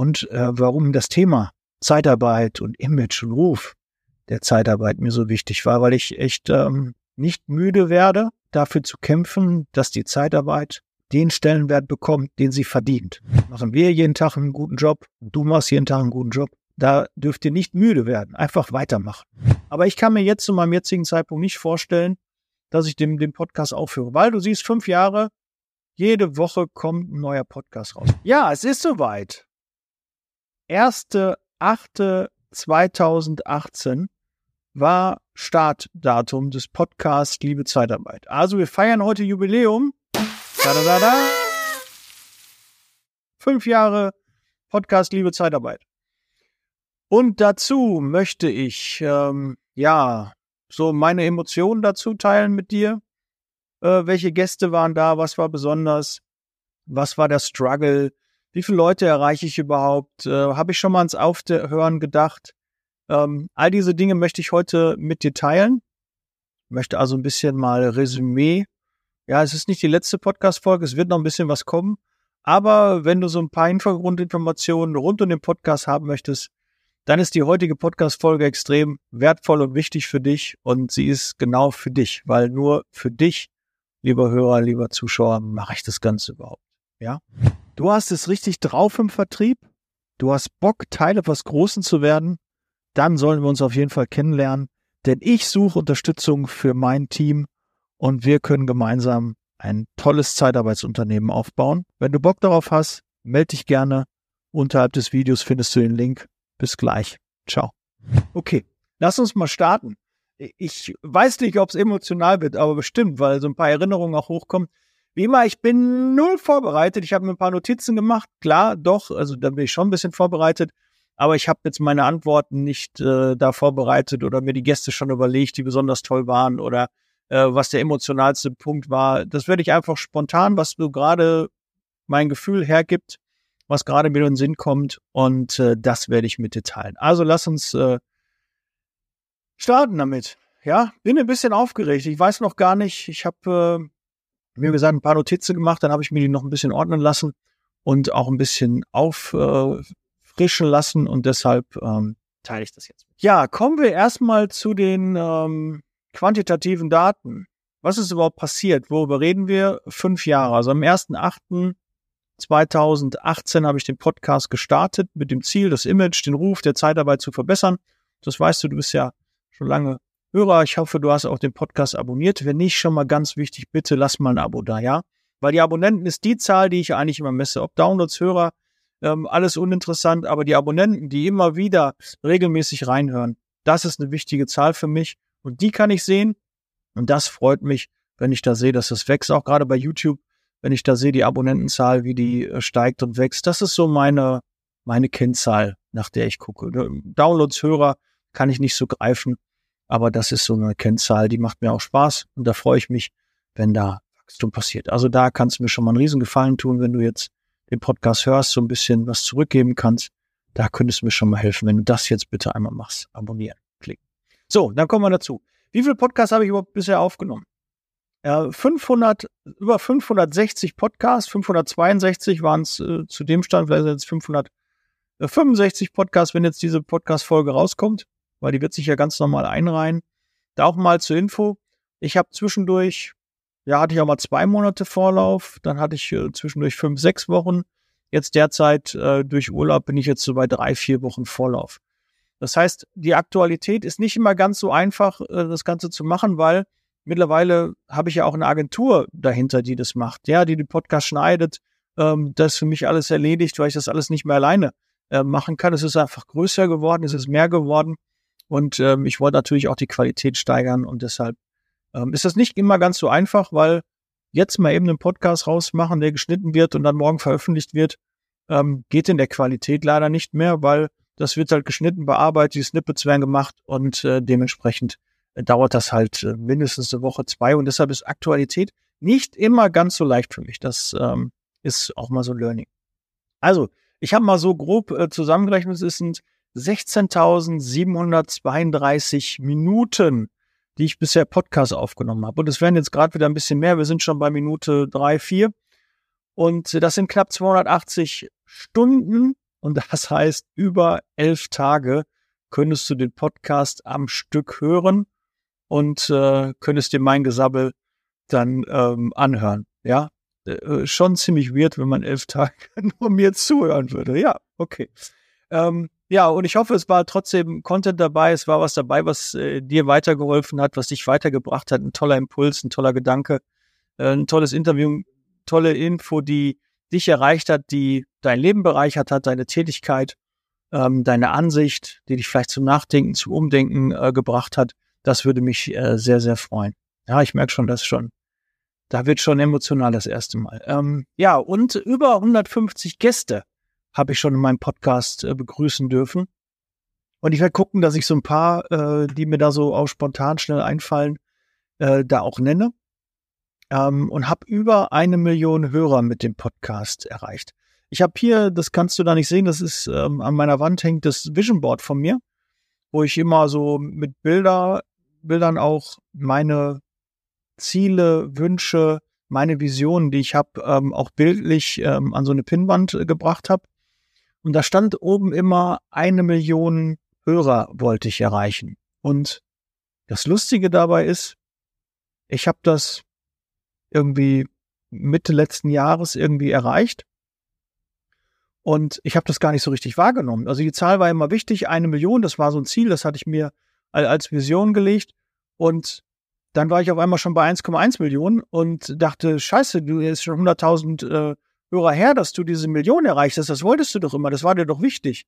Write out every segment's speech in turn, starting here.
und äh, warum das Thema Zeitarbeit und Image und Ruf der Zeitarbeit mir so wichtig war, weil ich echt ähm, nicht müde werde, dafür zu kämpfen, dass die Zeitarbeit den Stellenwert bekommt, den sie verdient. Machen wir jeden Tag einen guten Job, du machst jeden Tag einen guten Job. Da dürft ihr nicht müde werden, einfach weitermachen. Aber ich kann mir jetzt zu meinem jetzigen Zeitpunkt nicht vorstellen, dass ich den, den Podcast aufhöre, weil du siehst, fünf Jahre, jede Woche kommt ein neuer Podcast raus. Ja, es ist soweit. 1.8.2018 war Startdatum des Podcasts Liebe Zeitarbeit. Also wir feiern heute Jubiläum. Da, da, da, da. Fünf Jahre Podcast Liebe Zeitarbeit. Und dazu möchte ich, ähm, ja, so meine Emotionen dazu teilen mit dir. Äh, welche Gäste waren da? Was war besonders? Was war der Struggle? Wie viele Leute erreiche ich überhaupt? Äh, Habe ich schon mal ans Aufhören gedacht? Ähm, all diese Dinge möchte ich heute mit dir teilen. Möchte also ein bisschen mal Resümee. Ja, es ist nicht die letzte Podcast-Folge, es wird noch ein bisschen was kommen. Aber wenn du so ein paar Hintergrundinformationen rund um den Podcast haben möchtest, dann ist die heutige Podcast-Folge extrem wertvoll und wichtig für dich und sie ist genau für dich, weil nur für dich, lieber Hörer, lieber Zuschauer, mache ich das Ganze überhaupt. Ja? Du hast es richtig drauf im Vertrieb. Du hast Bock, Teil etwas Großen zu werden. Dann sollen wir uns auf jeden Fall kennenlernen, denn ich suche Unterstützung für mein Team und wir können gemeinsam ein tolles Zeitarbeitsunternehmen aufbauen. Wenn du Bock darauf hast, melde dich gerne. Unterhalb des Videos findest du den Link bis gleich. Ciao. Okay, lass uns mal starten. Ich weiß nicht, ob es emotional wird, aber bestimmt, weil so ein paar Erinnerungen auch hochkommen. Wie immer, ich bin null vorbereitet. Ich habe mir ein paar Notizen gemacht. Klar, doch, also da bin ich schon ein bisschen vorbereitet. Aber ich habe jetzt meine Antworten nicht äh, da vorbereitet oder mir die Gäste schon überlegt, die besonders toll waren oder äh, was der emotionalste Punkt war. Das werde ich einfach spontan, was so gerade mein Gefühl hergibt, was gerade mir in den Sinn kommt und äh, das werde ich mit dir teilen. Also lass uns äh, starten damit. Ja, bin ein bisschen aufgeregt. Ich weiß noch gar nicht. Ich habe äh, mir gesagt ein paar Notizen gemacht, dann habe ich mir die noch ein bisschen ordnen lassen und auch ein bisschen auffrischen äh, lassen und deshalb ähm, teile ich das jetzt. Ja, kommen wir erstmal zu den ähm, quantitativen Daten. Was ist überhaupt passiert? Worüber reden wir? Fünf Jahre. Also am 1.8. 2018 habe ich den Podcast gestartet mit dem Ziel, das Image, den Ruf der Zeitarbeit zu verbessern. Das weißt du, du bist ja schon lange Hörer. Ich hoffe, du hast auch den Podcast abonniert. Wenn nicht, schon mal ganz wichtig, bitte lass mal ein Abo da, ja? Weil die Abonnenten ist die Zahl, die ich eigentlich immer messe. Ob Downloads, Hörer, ähm, alles uninteressant, aber die Abonnenten, die immer wieder regelmäßig reinhören, das ist eine wichtige Zahl für mich. Und die kann ich sehen. Und das freut mich, wenn ich da sehe, dass das wächst. Auch gerade bei YouTube wenn ich da sehe, die Abonnentenzahl, wie die äh, steigt und wächst. Das ist so meine, meine Kennzahl, nach der ich gucke. Downloads, Hörer kann ich nicht so greifen, aber das ist so eine Kennzahl, die macht mir auch Spaß und da freue ich mich, wenn da Wachstum passiert. Also da kannst du mir schon mal einen Riesengefallen tun, wenn du jetzt den Podcast hörst, so ein bisschen was zurückgeben kannst. Da könntest du mir schon mal helfen, wenn du das jetzt bitte einmal machst. Abonnieren, klicken. So, dann kommen wir dazu. Wie viele Podcasts habe ich überhaupt bisher aufgenommen? 500, über 560 Podcasts, 562 waren es äh, zu dem Stand, vielleicht sind es 565 Podcasts, wenn jetzt diese Podcast-Folge rauskommt, weil die wird sich ja ganz normal einreihen. Da auch mal zur Info. Ich habe zwischendurch, ja, hatte ich auch mal zwei Monate Vorlauf, dann hatte ich äh, zwischendurch fünf, sechs Wochen. Jetzt derzeit äh, durch Urlaub bin ich jetzt so bei drei, vier Wochen Vorlauf. Das heißt, die Aktualität ist nicht immer ganz so einfach, äh, das Ganze zu machen, weil mittlerweile habe ich ja auch eine Agentur dahinter, die das macht, ja, die den Podcast schneidet, ähm, das für mich alles erledigt, weil ich das alles nicht mehr alleine äh, machen kann. Es ist einfach größer geworden, es ist mehr geworden und ähm, ich wollte natürlich auch die Qualität steigern und deshalb ähm, ist das nicht immer ganz so einfach, weil jetzt mal eben einen Podcast rausmachen, der geschnitten wird und dann morgen veröffentlicht wird, ähm, geht in der Qualität leider nicht mehr, weil das wird halt geschnitten, bearbeitet, die Snippets werden gemacht und äh, dementsprechend dauert das halt äh, mindestens eine Woche, zwei und deshalb ist Aktualität nicht immer ganz so leicht für mich. Das ähm, ist auch mal so Learning. Also, ich habe mal so grob äh, zusammengerechnet, es sind 16.732 Minuten, die ich bisher Podcast aufgenommen habe. Und es werden jetzt gerade wieder ein bisschen mehr. Wir sind schon bei Minute drei, vier. Und das sind knapp 280 Stunden Und das heißt, über elf Tage könntest du den Podcast am Stück hören und äh, könntest dir mein Gesabbel dann ähm, anhören. Ja, äh, schon ziemlich weird, wenn man elf Tage nur mir zuhören würde. Ja, okay. Ähm, ja, und ich hoffe, es war trotzdem Content dabei, es war was dabei, was äh, dir weitergeholfen hat, was dich weitergebracht hat. Ein toller Impuls, ein toller Gedanke, äh, ein tolles Interview, tolle Info, die dich erreicht hat, die dein Leben bereichert hat, deine Tätigkeit, ähm, deine Ansicht, die dich vielleicht zum Nachdenken, zum Umdenken äh, gebracht hat. Das würde mich äh, sehr, sehr freuen. Ja, ich merke schon, das schon. Da wird schon emotional das erste Mal. Ähm, ja, und über 150 Gäste habe ich schon in meinem Podcast äh, begrüßen dürfen. Und ich werde gucken, dass ich so ein paar, äh, die mir da so auch spontan schnell einfallen, äh, da auch nenne. Ähm, und habe über eine Million Hörer mit dem Podcast erreicht. Ich habe hier, das kannst du da nicht sehen, das ist ähm, an meiner Wand hängt das Vision Board von mir, wo ich immer so mit Bilder, Bildern auch meine Ziele, Wünsche, meine Visionen, die ich habe, ähm, auch bildlich ähm, an so eine Pinnwand äh, gebracht habe. Und da stand oben immer eine Million Hörer wollte ich erreichen. Und das Lustige dabei ist, ich habe das irgendwie Mitte letzten Jahres irgendwie erreicht. Und ich habe das gar nicht so richtig wahrgenommen. Also die Zahl war immer wichtig, eine Million, das war so ein Ziel, das hatte ich mir als Vision gelegt. Und dann war ich auf einmal schon bei 1,1 Millionen und dachte, scheiße, du ist schon 100.000 äh, Hörer her, dass du diese Million erreicht hast. Das wolltest du doch immer, das war dir doch wichtig.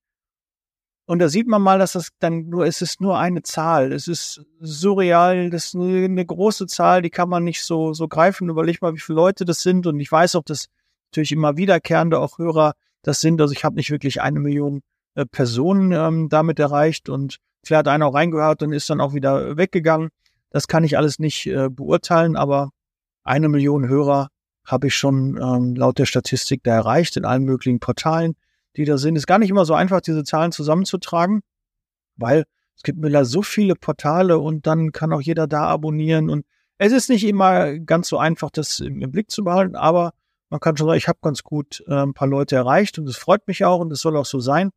Und da sieht man mal, dass das dann nur, es ist nur eine Zahl. Es ist surreal, das ist eine große Zahl, die kann man nicht so, so greifen. Überleg mal, wie viele Leute das sind. Und ich weiß auch, dass natürlich immer wiederkehrende auch Hörer das sind. Also ich habe nicht wirklich eine Million äh, Personen ähm, damit erreicht und vielleicht hat einer auch reingehört und ist dann auch wieder weggegangen. Das kann ich alles nicht äh, beurteilen, aber eine Million Hörer habe ich schon ähm, laut der Statistik da erreicht in allen möglichen Portalen, die da sind. Ist gar nicht immer so einfach, diese Zahlen zusammenzutragen, weil es gibt mittlerweile so viele Portale und dann kann auch jeder da abonnieren und es ist nicht immer ganz so einfach, das im, im Blick zu behalten, aber man kann schon sagen, ich habe ganz gut äh, ein paar Leute erreicht und es freut mich auch und es soll auch so sein.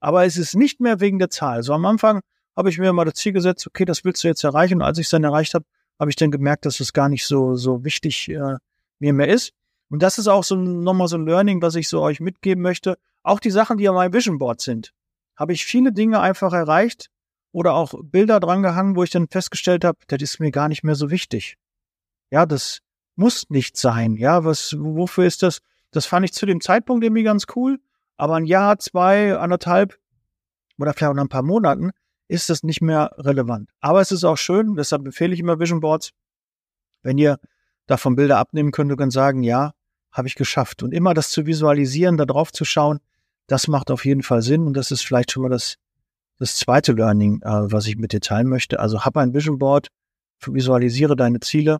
Aber es ist nicht mehr wegen der Zahl. So am Anfang habe ich mir mal das Ziel gesetzt, okay, das willst du jetzt erreichen. Und als ich es dann erreicht habe, habe ich dann gemerkt, dass es gar nicht so, so wichtig äh, mir mehr ist. Und das ist auch so nochmal so ein Learning, was ich so euch mitgeben möchte. Auch die Sachen, die an meinem Vision Board sind, habe ich viele Dinge einfach erreicht oder auch Bilder dran gehangen, wo ich dann festgestellt habe, das ist mir gar nicht mehr so wichtig. Ja, das muss nicht sein. Ja, was, wofür ist das? Das fand ich zu dem Zeitpunkt irgendwie ganz cool. Aber ein Jahr, zwei, anderthalb oder vielleicht auch nach ein paar Monaten ist das nicht mehr relevant. Aber es ist auch schön, deshalb empfehle ich immer Vision Boards, wenn ihr davon Bilder abnehmen könnt und sagen, ja, habe ich geschafft. Und immer das zu visualisieren, da drauf zu schauen, das macht auf jeden Fall Sinn. Und das ist vielleicht schon mal das, das zweite Learning, äh, was ich mit dir teilen möchte. Also hab ein Vision Board, visualisiere deine Ziele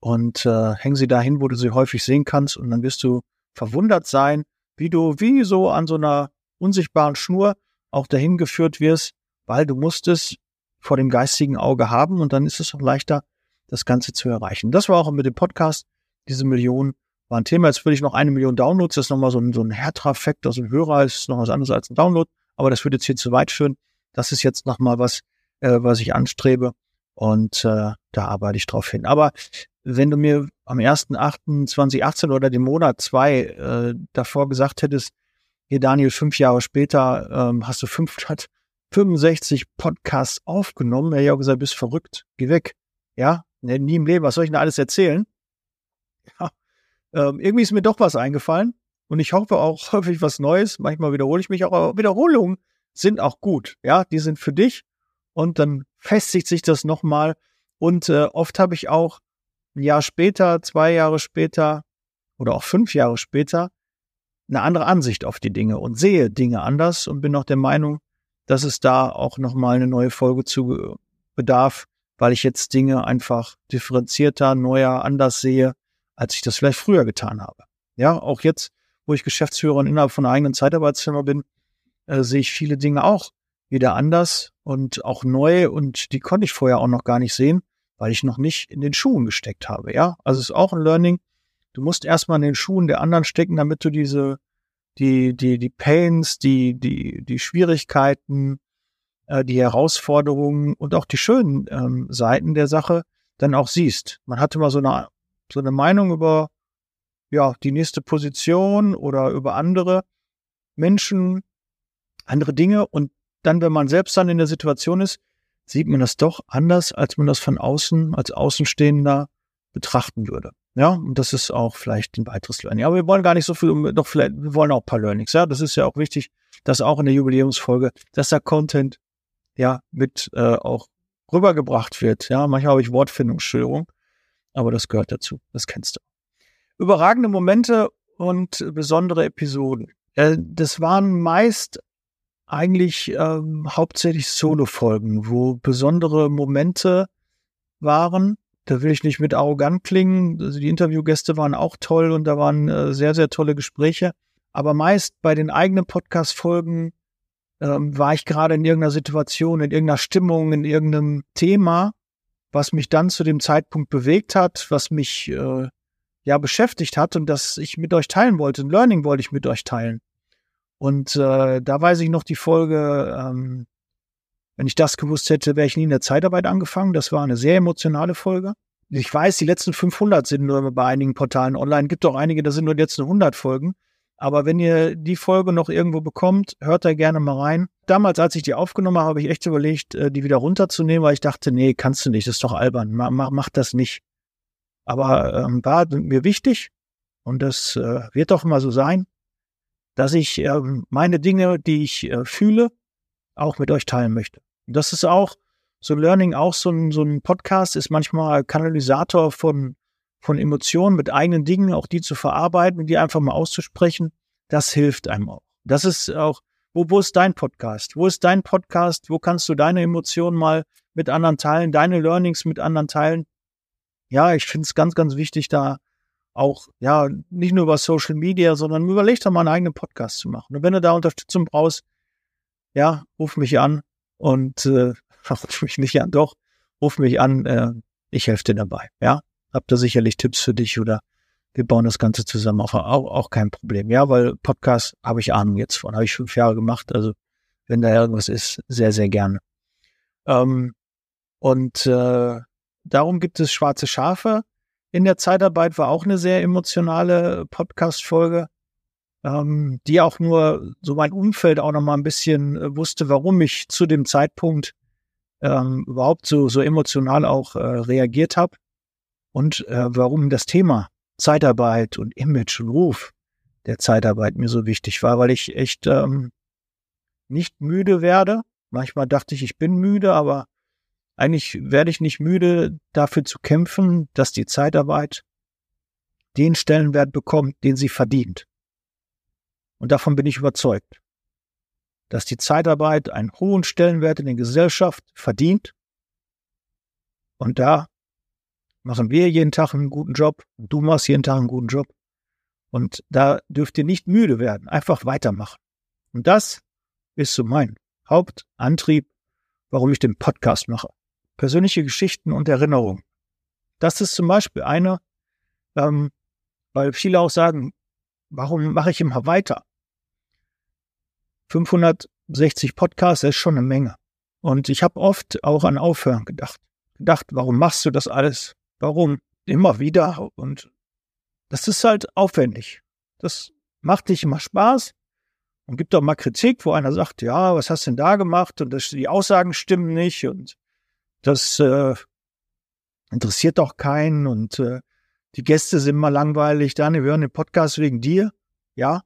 und äh, häng sie dahin, wo du sie häufig sehen kannst. Und dann wirst du verwundert sein, wie du wie so an so einer unsichtbaren Schnur auch dahin geführt wirst, weil du musst es vor dem geistigen Auge haben und dann ist es auch leichter, das Ganze zu erreichen. Das war auch mit dem Podcast. Diese Million war ein Thema. Jetzt will ich noch eine Million Downloads. Das ist nochmal so ein, so ein Härter-Effekt. Also ein Hörer ist noch was anderes als ein Download. Aber das würde jetzt hier zu weit führen. Das ist jetzt nochmal was, äh, was ich anstrebe. Und äh, da arbeite ich drauf hin. Aber wenn du mir am 1.8.2018 oder dem Monat zwei äh, davor gesagt hättest, hier Daniel, fünf Jahre später ähm, hast du 565 Podcasts aufgenommen, hätte ich auch gesagt, bist verrückt, geh weg. Ja, ne, nie im Leben, was soll ich denn alles erzählen? Ja, ähm, irgendwie ist mir doch was eingefallen und ich hoffe auch häufig was Neues. Manchmal wiederhole ich mich auch, aber Wiederholungen sind auch gut. Ja, die sind für dich und dann festigt sich das nochmal. Und äh, oft habe ich auch ein Jahr später, zwei Jahre später oder auch fünf Jahre später eine andere Ansicht auf die Dinge und sehe Dinge anders und bin auch der Meinung, dass es da auch nochmal eine neue Folge zu bedarf, weil ich jetzt Dinge einfach differenzierter, neuer, anders sehe, als ich das vielleicht früher getan habe. Ja, auch jetzt, wo ich Geschäftsführer innerhalb von einer eigenen Zeitarbeitsfirma bin, äh, sehe ich viele Dinge auch wieder anders und auch neu und die konnte ich vorher auch noch gar nicht sehen, weil ich noch nicht in den Schuhen gesteckt habe. Ja, also es ist auch ein Learning. Du musst erstmal in den Schuhen der anderen stecken, damit du diese, die, die, die Pains, die, die, die Schwierigkeiten, äh, die Herausforderungen und auch die schönen ähm, Seiten der Sache dann auch siehst. Man hatte mal so eine, so eine Meinung über ja, die nächste Position oder über andere Menschen, andere Dinge. Und dann, wenn man selbst dann in der Situation ist, sieht man das doch anders, als man das von außen, als Außenstehender betrachten würde. Ja, und das ist auch vielleicht ein weiteres Learning. Aber wir wollen gar nicht so viel, doch vielleicht, wir wollen auch ein paar Learnings. Ja, das ist ja auch wichtig, dass auch in der Jubiläumsfolge, dass der Content ja mit äh, auch rübergebracht wird. Ja, manchmal habe ich Wortfindungsstörung, aber das gehört dazu. Das kennst du. Überragende Momente und besondere Episoden. Äh, das waren meist eigentlich ähm, hauptsächlich Solo-Folgen, wo besondere Momente waren. Da will ich nicht mit arrogant klingen. Also die Interviewgäste waren auch toll und da waren äh, sehr, sehr tolle Gespräche. Aber meist bei den eigenen Podcast-Folgen ähm, war ich gerade in irgendeiner Situation, in irgendeiner Stimmung, in irgendeinem Thema, was mich dann zu dem Zeitpunkt bewegt hat, was mich äh, ja beschäftigt hat und das ich mit euch teilen wollte. Ein Learning wollte ich mit euch teilen. Und äh, da weiß ich noch die Folge, ähm, wenn ich das gewusst hätte, wäre ich nie in der Zeitarbeit angefangen. Das war eine sehr emotionale Folge. Ich weiß, die letzten 500 sind nur bei einigen Portalen online. Gibt auch einige, da sind nur jetzt 100 Folgen. Aber wenn ihr die Folge noch irgendwo bekommt, hört da gerne mal rein. Damals, als ich die aufgenommen habe, habe ich echt überlegt, äh, die wieder runterzunehmen, weil ich dachte, nee, kannst du nicht, das ist doch albern, mach, mach, das nicht. Aber ähm, war mir wichtig und das äh, wird doch immer so sein, dass ich äh, meine Dinge, die ich äh, fühle, auch mit euch teilen möchte. Und das ist auch so Learning, auch so ein, so ein Podcast ist manchmal Kanalisator von von Emotionen mit eigenen Dingen, auch die zu verarbeiten die einfach mal auszusprechen, das hilft einem auch. Das ist auch, wo, wo ist dein Podcast? Wo ist dein Podcast? Wo kannst du deine Emotionen mal mit anderen teilen, deine Learnings mit anderen teilen? Ja, ich finde es ganz, ganz wichtig, da auch, ja, nicht nur über Social Media, sondern überleg doch mal einen eigenen Podcast zu machen. Und wenn du da Unterstützung brauchst, ja, ruf mich an und äh, ruf mich nicht an, doch, ruf mich an, äh, ich helfe dir dabei, ja hab da sicherlich Tipps für dich oder wir bauen das Ganze zusammen auf. Auch, auch kein Problem. Ja, weil Podcast habe ich Ahnung jetzt von, habe ich fünf Jahre gemacht. Also wenn da irgendwas ist, sehr, sehr gerne. Ähm, und äh, darum gibt es Schwarze Schafe. In der Zeitarbeit war auch eine sehr emotionale Podcast-Folge, ähm, die auch nur so mein Umfeld auch noch mal ein bisschen äh, wusste, warum ich zu dem Zeitpunkt ähm, überhaupt so, so emotional auch äh, reagiert habe und äh, warum das Thema Zeitarbeit und Image und Ruf der Zeitarbeit mir so wichtig war, weil ich echt ähm, nicht müde werde. Manchmal dachte ich, ich bin müde, aber eigentlich werde ich nicht müde, dafür zu kämpfen, dass die Zeitarbeit den Stellenwert bekommt, den sie verdient. Und davon bin ich überzeugt, dass die Zeitarbeit einen hohen Stellenwert in der Gesellschaft verdient. Und da machen wir jeden Tag einen guten Job du machst jeden Tag einen guten Job. Und da dürft ihr nicht müde werden, einfach weitermachen. Und das ist so mein Hauptantrieb, warum ich den Podcast mache. Persönliche Geschichten und Erinnerungen. Das ist zum Beispiel eine, ähm, weil viele auch sagen, warum mache ich immer weiter? 560 Podcasts ist schon eine Menge. Und ich habe oft auch an Aufhören gedacht. Gedacht, warum machst du das alles? Warum? Immer wieder. Und das ist halt aufwendig. Das macht nicht immer Spaß und gibt auch mal Kritik, wo einer sagt, ja, was hast du denn da gemacht? Und das, die Aussagen stimmen nicht und das äh, interessiert doch keinen und äh, die Gäste sind mal langweilig. Daniel, wir hören den Podcast wegen dir. Ja.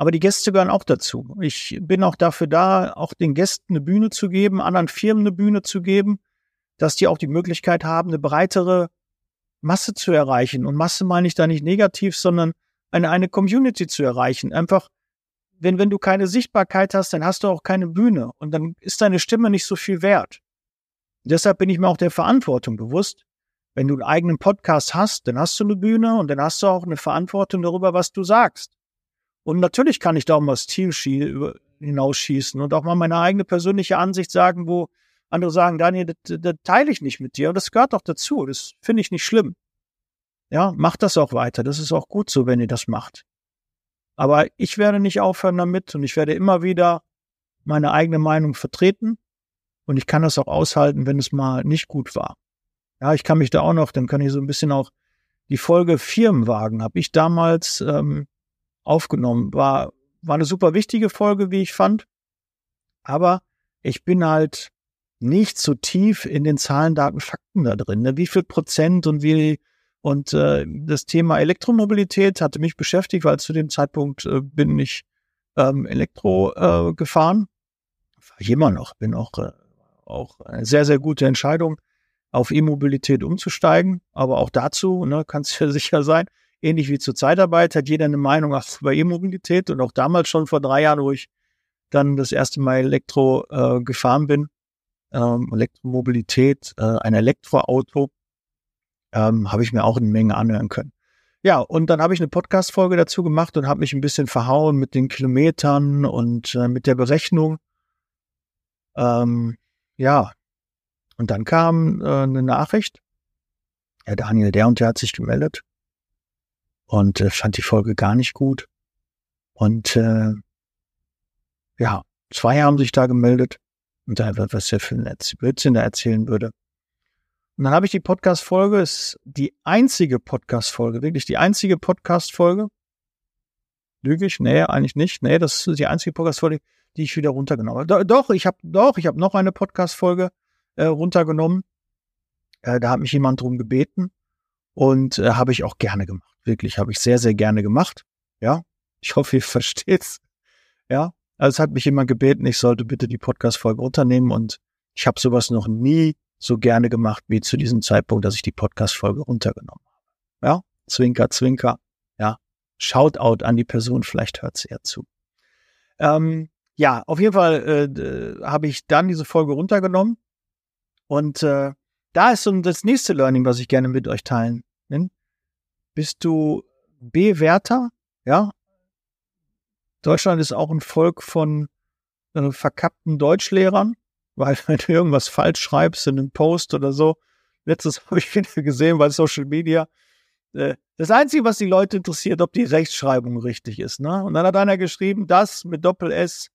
Aber die Gäste gehören auch dazu. Ich bin auch dafür da, auch den Gästen eine Bühne zu geben, anderen Firmen eine Bühne zu geben dass die auch die Möglichkeit haben, eine breitere Masse zu erreichen. Und Masse meine ich da nicht negativ, sondern eine, eine Community zu erreichen. Einfach, wenn, wenn du keine Sichtbarkeit hast, dann hast du auch keine Bühne und dann ist deine Stimme nicht so viel wert. deshalb bin ich mir auch der Verantwortung bewusst. Wenn du einen eigenen Podcast hast, dann hast du eine Bühne und dann hast du auch eine Verantwortung darüber, was du sagst. Und natürlich kann ich da auch mal das Ziel hinausschießen und auch mal meine eigene persönliche Ansicht sagen, wo, andere sagen, Daniel, das, das teile ich nicht mit dir. Und das gehört doch dazu. Das finde ich nicht schlimm. Ja, macht das auch weiter. Das ist auch gut so, wenn ihr das macht. Aber ich werde nicht aufhören damit und ich werde immer wieder meine eigene Meinung vertreten und ich kann das auch aushalten, wenn es mal nicht gut war. Ja, ich kann mich da auch noch, dann kann ich so ein bisschen auch die Folge Firmenwagen habe ich damals ähm, aufgenommen. War, war eine super wichtige Folge, wie ich fand. Aber ich bin halt nicht so tief in den Zahlen, Daten, Fakten da drin. Ne? Wie viel Prozent und wie und äh, das Thema Elektromobilität hatte mich beschäftigt, weil zu dem Zeitpunkt äh, bin ich ähm, Elektro äh, gefahren. War ich immer noch, bin auch, äh, auch eine sehr, sehr gute Entscheidung, auf E-Mobilität umzusteigen. Aber auch dazu, ne, kannst du sicher sein, ähnlich wie zur Zeitarbeit, hat jeder eine Meinung über E-Mobilität. Und auch damals schon vor drei Jahren, wo ich dann das erste Mal Elektro äh, gefahren bin, ähm, Elektromobilität, äh, ein Elektroauto, ähm, habe ich mir auch eine Menge anhören können. Ja, und dann habe ich eine Podcast-Folge dazu gemacht und habe mich ein bisschen verhauen mit den Kilometern und äh, mit der Berechnung. Ähm, ja, und dann kam äh, eine Nachricht. Herr Daniel, der und der hat sich gemeldet und äh, fand die Folge gar nicht gut. Und äh, ja, zwei haben sich da gemeldet und da was er für ein Blödsinn da erzählen würde. Und dann habe ich die Podcast-Folge, ist die einzige Podcast-Folge, wirklich die einzige Podcast-Folge. Lüge ich? Nee, eigentlich nicht. Nee, das ist die einzige Podcast-Folge, die ich wieder runtergenommen habe. Doch, ich habe doch, ich habe noch eine Podcast-Folge äh, runtergenommen. Äh, da hat mich jemand drum gebeten und äh, habe ich auch gerne gemacht. Wirklich, habe ich sehr, sehr gerne gemacht. Ja, ich hoffe, ihr versteht's. Ja, also es hat mich jemand gebeten, ich sollte bitte die Podcast-Folge unternehmen und ich habe sowas noch nie so gerne gemacht wie zu diesem Zeitpunkt, dass ich die Podcast-Folge runtergenommen habe. Ja, Zwinker, Zwinker. Ja, Shoutout an die Person, vielleicht hört sie ja zu. Ähm, ja, auf jeden Fall äh, habe ich dann diese Folge runtergenommen und äh, da ist so das nächste Learning, was ich gerne mit euch teilen. Bist du Bewerter? Ja, Deutschland ist auch ein Volk von äh, verkappten Deutschlehrern, weil wenn du irgendwas falsch schreibst in einem Post oder so, letztes habe ich wieder gesehen bei Social Media, äh, das Einzige, was die Leute interessiert, ob die Rechtschreibung richtig ist. Ne? Und dann hat einer geschrieben, das mit Doppel S.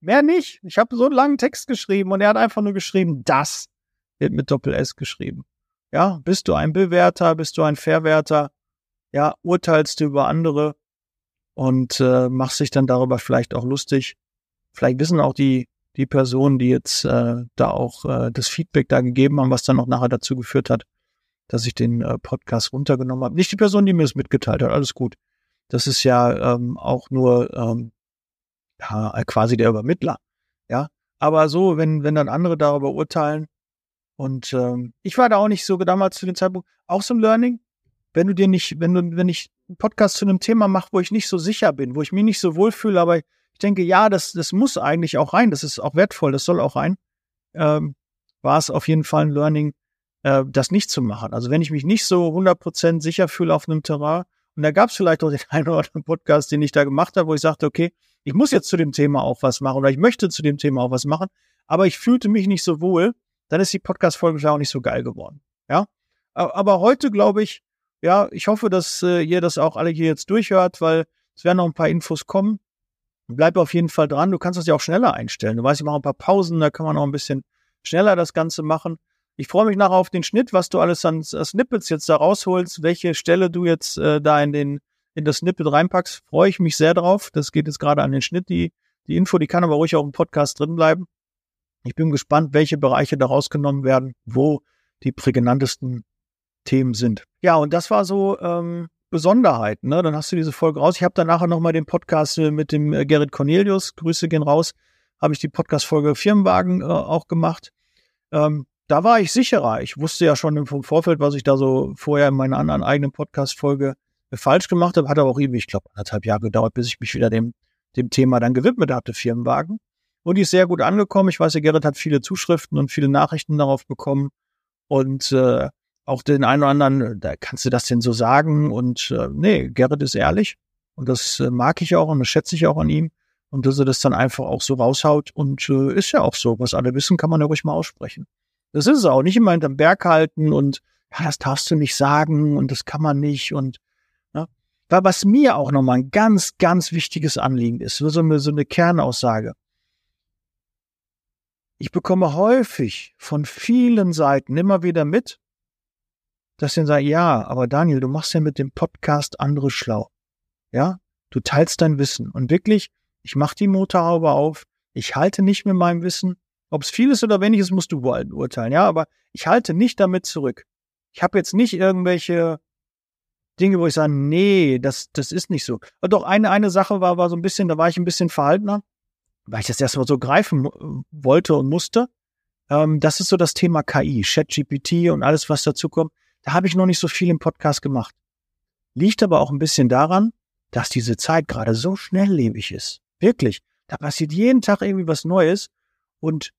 Mehr nicht. Ich habe so einen langen Text geschrieben und er hat einfach nur geschrieben, das wird mit Doppel S geschrieben. Ja, bist du ein Bewerter, bist du ein Verwerter? Ja, urteilst du über andere? Und äh, machst dich dann darüber vielleicht auch lustig. Vielleicht wissen auch die, die Personen, die jetzt äh, da auch äh, das Feedback da gegeben haben, was dann auch nachher dazu geführt hat, dass ich den äh, Podcast runtergenommen habe. Nicht die Person, die mir es mitgeteilt hat, alles gut. Das ist ja ähm, auch nur ähm, ja, quasi der Übermittler. Ja, aber so, wenn, wenn dann andere darüber urteilen, und ähm, ich war da auch nicht so damals zu dem Zeitpunkt auch so ein Learning wenn du dir nicht, wenn du, wenn ich einen Podcast zu einem Thema mache, wo ich nicht so sicher bin, wo ich mich nicht so wohlfühle, aber ich denke, ja, das, das muss eigentlich auch rein, das ist auch wertvoll, das soll auch rein, ähm, war es auf jeden Fall ein Learning, äh, das nicht zu machen. Also wenn ich mich nicht so 100% sicher fühle auf einem Terrain, und da gab es vielleicht auch den einen oder anderen Podcast, den ich da gemacht habe, wo ich sagte, okay, ich muss jetzt zu dem Thema auch was machen oder ich möchte zu dem Thema auch was machen, aber ich fühlte mich nicht so wohl, dann ist die Podcast-Folge auch nicht so geil geworden. Ja, aber heute glaube ich, ja, ich hoffe, dass äh, ihr das auch alle hier jetzt durchhört, weil es werden noch ein paar Infos kommen. Bleib auf jeden Fall dran. Du kannst das ja auch schneller einstellen. Du weißt, ich mache ein paar Pausen, da kann man auch ein bisschen schneller das Ganze machen. Ich freue mich nachher auf den Schnitt, was du alles an Snippets jetzt da rausholst, welche Stelle du jetzt äh, da in den in das Snippet reinpackst. Freue ich mich sehr drauf. Das geht jetzt gerade an den Schnitt. Die die Info, die kann aber ruhig auch im Podcast drin bleiben. Ich bin gespannt, welche Bereiche da rausgenommen werden, wo die prägnantesten Themen sind. Ja, und das war so ähm, Besonderheit. Ne? Dann hast du diese Folge raus. Ich habe dann nachher nochmal den Podcast äh, mit dem äh, Gerrit Cornelius, Grüße gehen raus, habe ich die Podcast-Folge Firmenwagen äh, auch gemacht. Ähm, da war ich sicherer. Ich wusste ja schon vom Vorfeld, was ich da so vorher in meiner anderen eigenen Podcast-Folge äh, falsch gemacht habe. Hat aber auch irgendwie, ich glaube, anderthalb Jahre gedauert, bis ich mich wieder dem, dem Thema dann gewidmet hatte, Firmenwagen. Und die ist sehr gut angekommen. Ich weiß, der Gerrit hat viele Zuschriften und viele Nachrichten darauf bekommen. Und äh, auch den einen oder anderen, da kannst du das denn so sagen? Und äh, nee, Gerrit ist ehrlich und das äh, mag ich auch und das schätze ich auch an ihm. Und dass er das dann einfach auch so raushaut und äh, ist ja auch so. Was alle wissen, kann man ja ruhig mal aussprechen. Das ist es auch. Nicht immer hinterm Berg halten und ja, das darfst du nicht sagen und das kann man nicht und ja. Weil was mir auch nochmal ein ganz, ganz wichtiges Anliegen ist, so eine, so eine Kernaussage. Ich bekomme häufig von vielen Seiten immer wieder mit, dass sie sagen, ja, aber Daniel, du machst ja mit dem Podcast andere schlau. Ja, du teilst dein Wissen. Und wirklich, ich mache die Motorhaube auf, ich halte nicht mit meinem Wissen, ob es viel ist oder wenig ist, musst du urteilen, ja, aber ich halte nicht damit zurück. Ich habe jetzt nicht irgendwelche Dinge, wo ich sage, nee, das, das ist nicht so. Und doch eine, eine Sache war, war so ein bisschen, da war ich ein bisschen verhaltener, weil ich das erstmal so greifen wollte und musste. Ähm, das ist so das Thema KI, ChatGPT und alles, was dazu kommt. Da habe ich noch nicht so viel im Podcast gemacht. Liegt aber auch ein bisschen daran, dass diese Zeit gerade so schnelllebig ist. Wirklich. Da passiert jeden Tag irgendwie was Neues und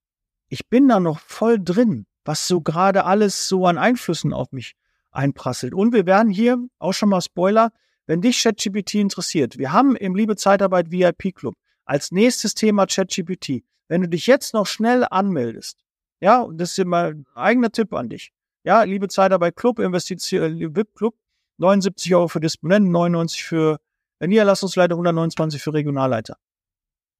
ich bin da noch voll drin, was so gerade alles so an Einflüssen auf mich einprasselt. Und wir werden hier, auch schon mal Spoiler, wenn dich ChatGPT interessiert, wir haben im Liebe Zeitarbeit VIP Club als nächstes Thema ChatGPT. Wenn du dich jetzt noch schnell anmeldest, ja, das ist immer ein eigener Tipp an dich. Ja, Liebe Zeitarbeit Club, Investition, äh, VIP Club, 79 Euro für Disponenten, 99 für Niederlassungsleiter, 129 für Regionalleiter.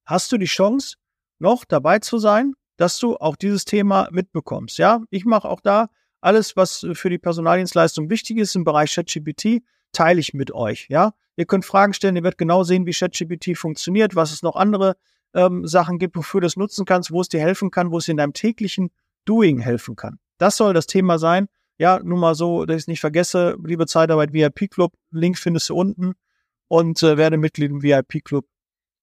Hast du die Chance, noch dabei zu sein, dass du auch dieses Thema mitbekommst? Ja, ich mache auch da alles, was für die Personaldienstleistung wichtig ist im Bereich ChatGPT, teile ich mit euch. Ja, ihr könnt Fragen stellen, ihr werdet genau sehen, wie ChatGPT funktioniert, was es noch andere ähm, Sachen gibt, wofür du es nutzen kannst, wo es dir helfen kann, wo es dir in deinem täglichen Doing helfen kann. Das soll das Thema sein. Ja, nur mal so, dass ich es nicht vergesse, liebe Zeitarbeit VIP Club, Link findest du unten und äh, werde Mitglied im VIP Club.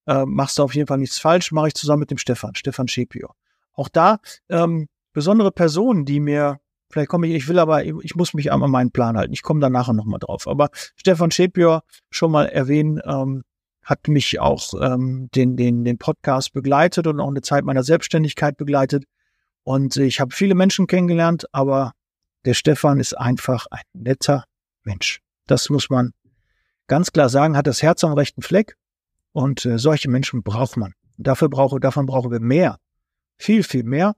Äh, machst du auf jeden Fall nichts falsch, mache ich zusammen mit dem Stefan, Stefan Schepio. Auch da ähm, besondere Personen, die mir Vielleicht komme ich, ich will aber, ich muss mich an meinen Plan halten. Ich komme da nachher nochmal drauf. Aber Stefan Schepior, schon mal erwähnen, ähm, hat mich auch ähm, den, den, den Podcast begleitet und auch eine Zeit meiner Selbstständigkeit begleitet. Und ich habe viele Menschen kennengelernt, aber der Stefan ist einfach ein netter Mensch. Das muss man ganz klar sagen, hat das Herz am rechten Fleck. Und äh, solche Menschen braucht man. Dafür brauche, davon brauchen wir mehr. Viel, viel mehr.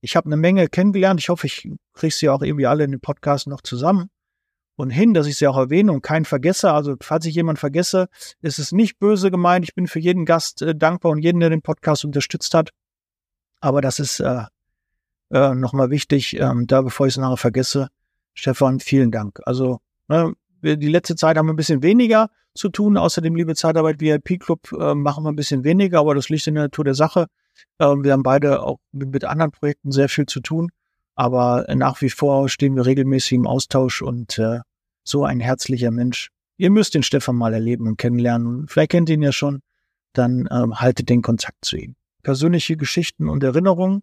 Ich habe eine Menge kennengelernt. Ich hoffe, ich kriege sie auch irgendwie alle in den Podcast noch zusammen und hin, dass ich sie auch erwähne und keinen vergesse. Also falls ich jemanden vergesse, ist es nicht böse gemeint. Ich bin für jeden Gast äh, dankbar und jeden, der den Podcast unterstützt hat. Aber das ist äh, äh, nochmal wichtig, ähm, da bevor ich es nachher vergesse. Stefan, vielen Dank. Also ne, die letzte Zeit haben wir ein bisschen weniger zu tun. Außerdem, liebe Zeitarbeit VIP Club, äh, machen wir ein bisschen weniger, aber das liegt in der Natur der Sache. Ähm, wir haben beide auch mit, mit, anderen Projekten sehr viel zu tun, aber nach wie vor stehen wir regelmäßig im Austausch und äh, so ein herzlicher Mensch. Ihr müsst den Stefan mal erleben und kennenlernen. Vielleicht kennt ihr ihn ja schon, dann ähm, haltet den Kontakt zu ihm. Persönliche Geschichten und Erinnerungen.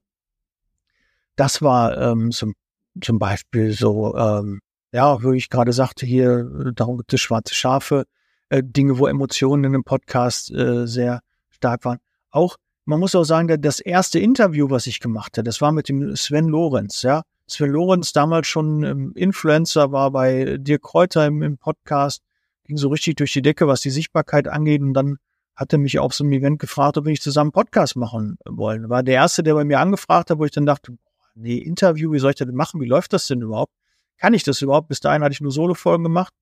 Das war ähm, zum, zum Beispiel so, ähm, ja, wo ich gerade sagte, hier, darum gibt es schwarze Schafe, äh, Dinge, wo Emotionen in dem Podcast äh, sehr stark waren. Auch man muss auch sagen, das erste Interview, was ich gemacht habe, das war mit dem Sven Lorenz, ja. Sven Lorenz damals schon ähm, Influencer, war bei Dirk Kräuter im, im, Podcast, ging so richtig durch die Decke, was die Sichtbarkeit angeht. Und dann hat er mich auf so einem Event gefragt, ob wir nicht zusammen Podcast machen wollen. War der erste, der bei mir angefragt hat, wo ich dann dachte, nee, Interview, wie soll ich das denn machen? Wie läuft das denn überhaupt? Kann ich das überhaupt? Bis dahin hatte ich nur Solo-Folgen gemacht.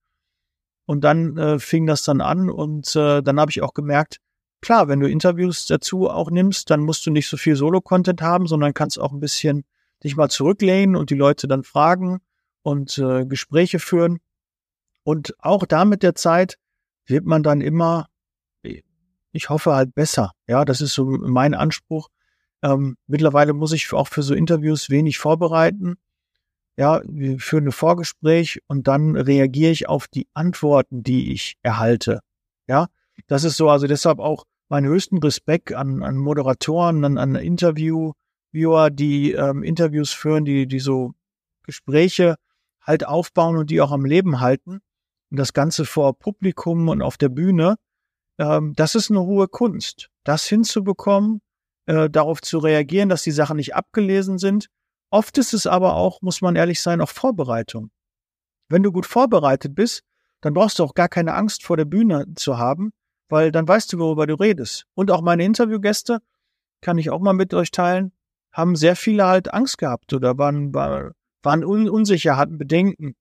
Und dann äh, fing das dann an und äh, dann habe ich auch gemerkt, klar, wenn du Interviews dazu auch nimmst, dann musst du nicht so viel Solo-Content haben, sondern kannst auch ein bisschen dich mal zurücklehnen und die Leute dann fragen und äh, Gespräche führen. Und auch da mit der Zeit wird man dann immer, ich hoffe halt besser. Ja, das ist so mein Anspruch. Ähm, mittlerweile muss ich auch für so Interviews wenig vorbereiten. Ja, wir führen ein Vorgespräch und dann reagiere ich auf die Antworten, die ich erhalte. Ja, das ist so, also deshalb auch meinen höchsten Respekt an, an Moderatoren, an, an Interviewviewer, die ähm, Interviews führen, die, die so Gespräche halt aufbauen und die auch am Leben halten. Und das Ganze vor Publikum und auf der Bühne, ähm, das ist eine hohe Kunst. Das hinzubekommen, äh, darauf zu reagieren, dass die Sachen nicht abgelesen sind. Oft ist es aber auch, muss man ehrlich sein, auch Vorbereitung. Wenn du gut vorbereitet bist, dann brauchst du auch gar keine Angst vor der Bühne zu haben, weil dann weißt du, worüber du redest. Und auch meine Interviewgäste, kann ich auch mal mit euch teilen, haben sehr viele halt Angst gehabt oder waren, waren unsicher, hatten Bedenken.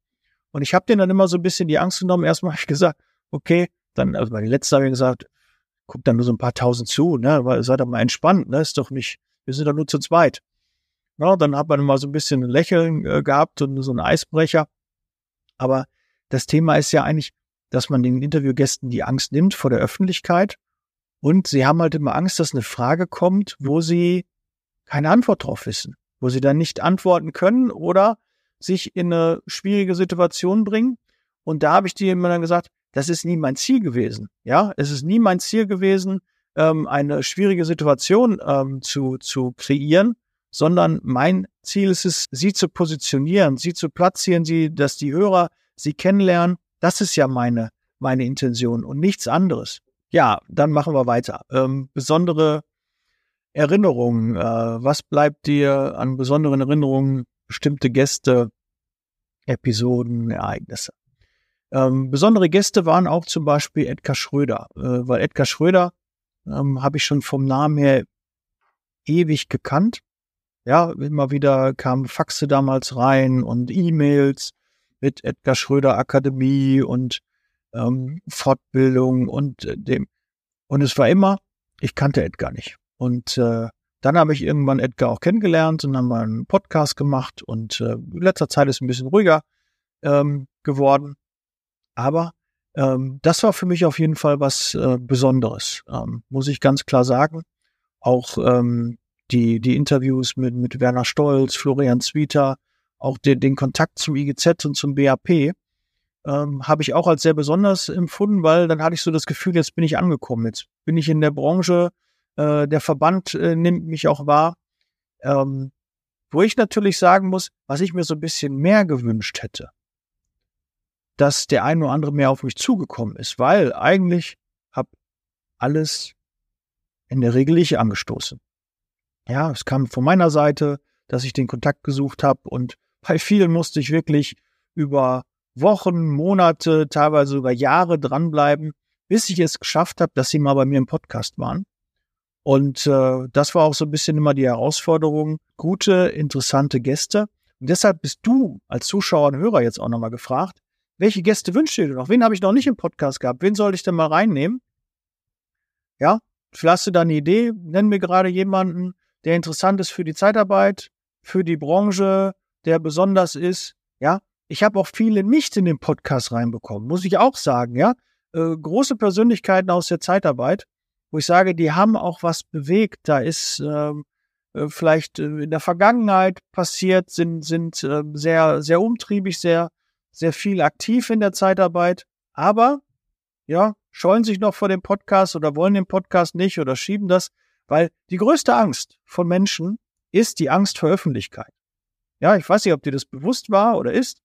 Und ich habe denen dann immer so ein bisschen die Angst genommen. Erstmal habe ich gesagt, okay, dann, also bei den letzten habe ich gesagt, guckt dann nur so ein paar tausend zu, ne, weil seid doch mal entspannt, ne, ist doch nicht, wir sind doch nur zu zweit. Ja, dann hat man mal so ein bisschen ein Lächeln äh, gehabt und so ein Eisbrecher. Aber das Thema ist ja eigentlich, dass man den Interviewgästen die Angst nimmt vor der Öffentlichkeit. Und sie haben halt immer Angst, dass eine Frage kommt, wo sie keine Antwort drauf wissen, wo sie dann nicht antworten können oder sich in eine schwierige Situation bringen. Und da habe ich dir immer dann gesagt, das ist nie mein Ziel gewesen. Ja, es ist nie mein Ziel gewesen, ähm, eine schwierige Situation ähm, zu, zu kreieren, sondern mein Ziel ist es, sie zu positionieren, sie zu platzieren, sie, dass die Hörer sie kennenlernen. Das ist ja meine, meine Intention und nichts anderes. Ja, dann machen wir weiter. Ähm, besondere Erinnerungen. Äh, was bleibt dir an besonderen Erinnerungen? Bestimmte Gäste, Episoden, Ereignisse. Ähm, besondere Gäste waren auch zum Beispiel Edgar Schröder, äh, weil Edgar Schröder ähm, habe ich schon vom Namen her ewig gekannt. Ja, immer wieder kamen Faxe damals rein und E-Mails mit Edgar Schröder Akademie und ähm, Fortbildung und äh, dem. Und es war immer, ich kannte Edgar nicht. Und äh, dann habe ich irgendwann Edgar auch kennengelernt und haben mal einen Podcast gemacht und äh, in letzter Zeit ist ein bisschen ruhiger ähm, geworden. Aber ähm, das war für mich auf jeden Fall was äh, Besonderes, ähm, muss ich ganz klar sagen. Auch ähm, die, die Interviews mit, mit Werner Stolz, Florian Zwieter, auch den, den Kontakt zum IGZ und zum BAP, ähm, habe ich auch als sehr besonders empfunden, weil dann hatte ich so das Gefühl, jetzt bin ich angekommen, jetzt bin ich in der Branche, äh, der Verband äh, nimmt mich auch wahr. Ähm, wo ich natürlich sagen muss, was ich mir so ein bisschen mehr gewünscht hätte, dass der ein oder andere mehr auf mich zugekommen ist, weil eigentlich habe alles in der Regel ich angestoßen. Ja, es kam von meiner Seite, dass ich den Kontakt gesucht habe und bei vielen musste ich wirklich über Wochen, Monate, teilweise über Jahre dranbleiben, bis ich es geschafft habe, dass sie mal bei mir im Podcast waren. Und äh, das war auch so ein bisschen immer die Herausforderung, gute, interessante Gäste. Und deshalb bist du als Zuschauer und Hörer jetzt auch nochmal gefragt, welche Gäste wünschst du dir noch? Wen habe ich noch nicht im Podcast gehabt? Wen soll ich denn mal reinnehmen? Ja, vielleicht hast du da eine Idee. Nenn mir gerade jemanden, der interessant ist für die Zeitarbeit, für die Branche, der besonders ist. Ja, ich habe auch viele nicht in den Podcast reinbekommen, muss ich auch sagen. Ja, äh, große Persönlichkeiten aus der Zeitarbeit, wo ich sage, die haben auch was bewegt. Da ist ähm, äh, vielleicht äh, in der Vergangenheit passiert, sind sind äh, sehr sehr umtriebig, sehr sehr viel aktiv in der Zeitarbeit, aber ja, scheuen sich noch vor dem Podcast oder wollen den Podcast nicht oder schieben das, weil die größte Angst von Menschen ist die Angst vor Öffentlichkeit. Ja, ich weiß nicht, ob dir das bewusst war oder ist.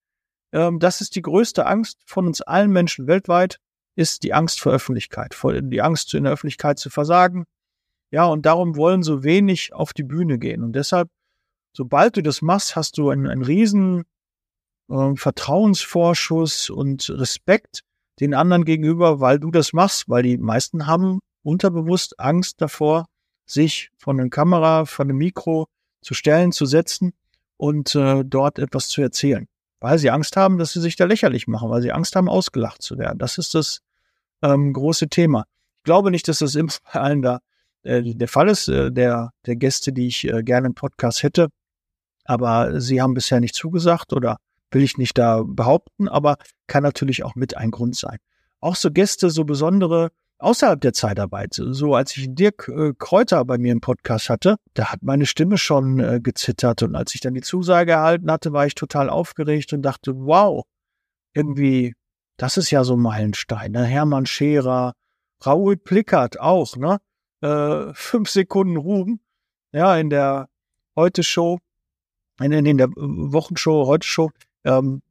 Ähm, das ist die größte Angst von uns allen Menschen weltweit, ist die Angst vor Öffentlichkeit, vor die Angst in der Öffentlichkeit zu versagen. Ja, und darum wollen so wenig auf die Bühne gehen. Und deshalb, sobald du das machst, hast du einen, einen riesen äh, Vertrauensvorschuss und Respekt den anderen gegenüber, weil du das machst, weil die meisten haben unterbewusst Angst davor, sich von der Kamera, von dem Mikro zu stellen, zu setzen und äh, dort etwas zu erzählen. Weil sie Angst haben, dass sie sich da lächerlich machen, weil sie Angst haben, ausgelacht zu werden. Das ist das ähm, große Thema. Ich glaube nicht, dass das immer bei allen da äh, der Fall ist, äh, der, der Gäste, die ich äh, gerne im Podcast hätte. Aber sie haben bisher nicht zugesagt oder will ich nicht da behaupten, aber kann natürlich auch mit ein Grund sein. Auch so Gäste, so besondere außerhalb der Zeitarbeit. So als ich Dirk äh, Kräuter bei mir im Podcast hatte, da hat meine Stimme schon äh, gezittert und als ich dann die Zusage erhalten hatte, war ich total aufgeregt und dachte, wow, irgendwie, das ist ja so ein Meilenstein. Ne? Hermann Scherer, Raoul Plickert auch, ne? Äh, fünf Sekunden Ruhm, ja, in der Heute-Show, in, in der Wochenshow, Heute-Show, ähm,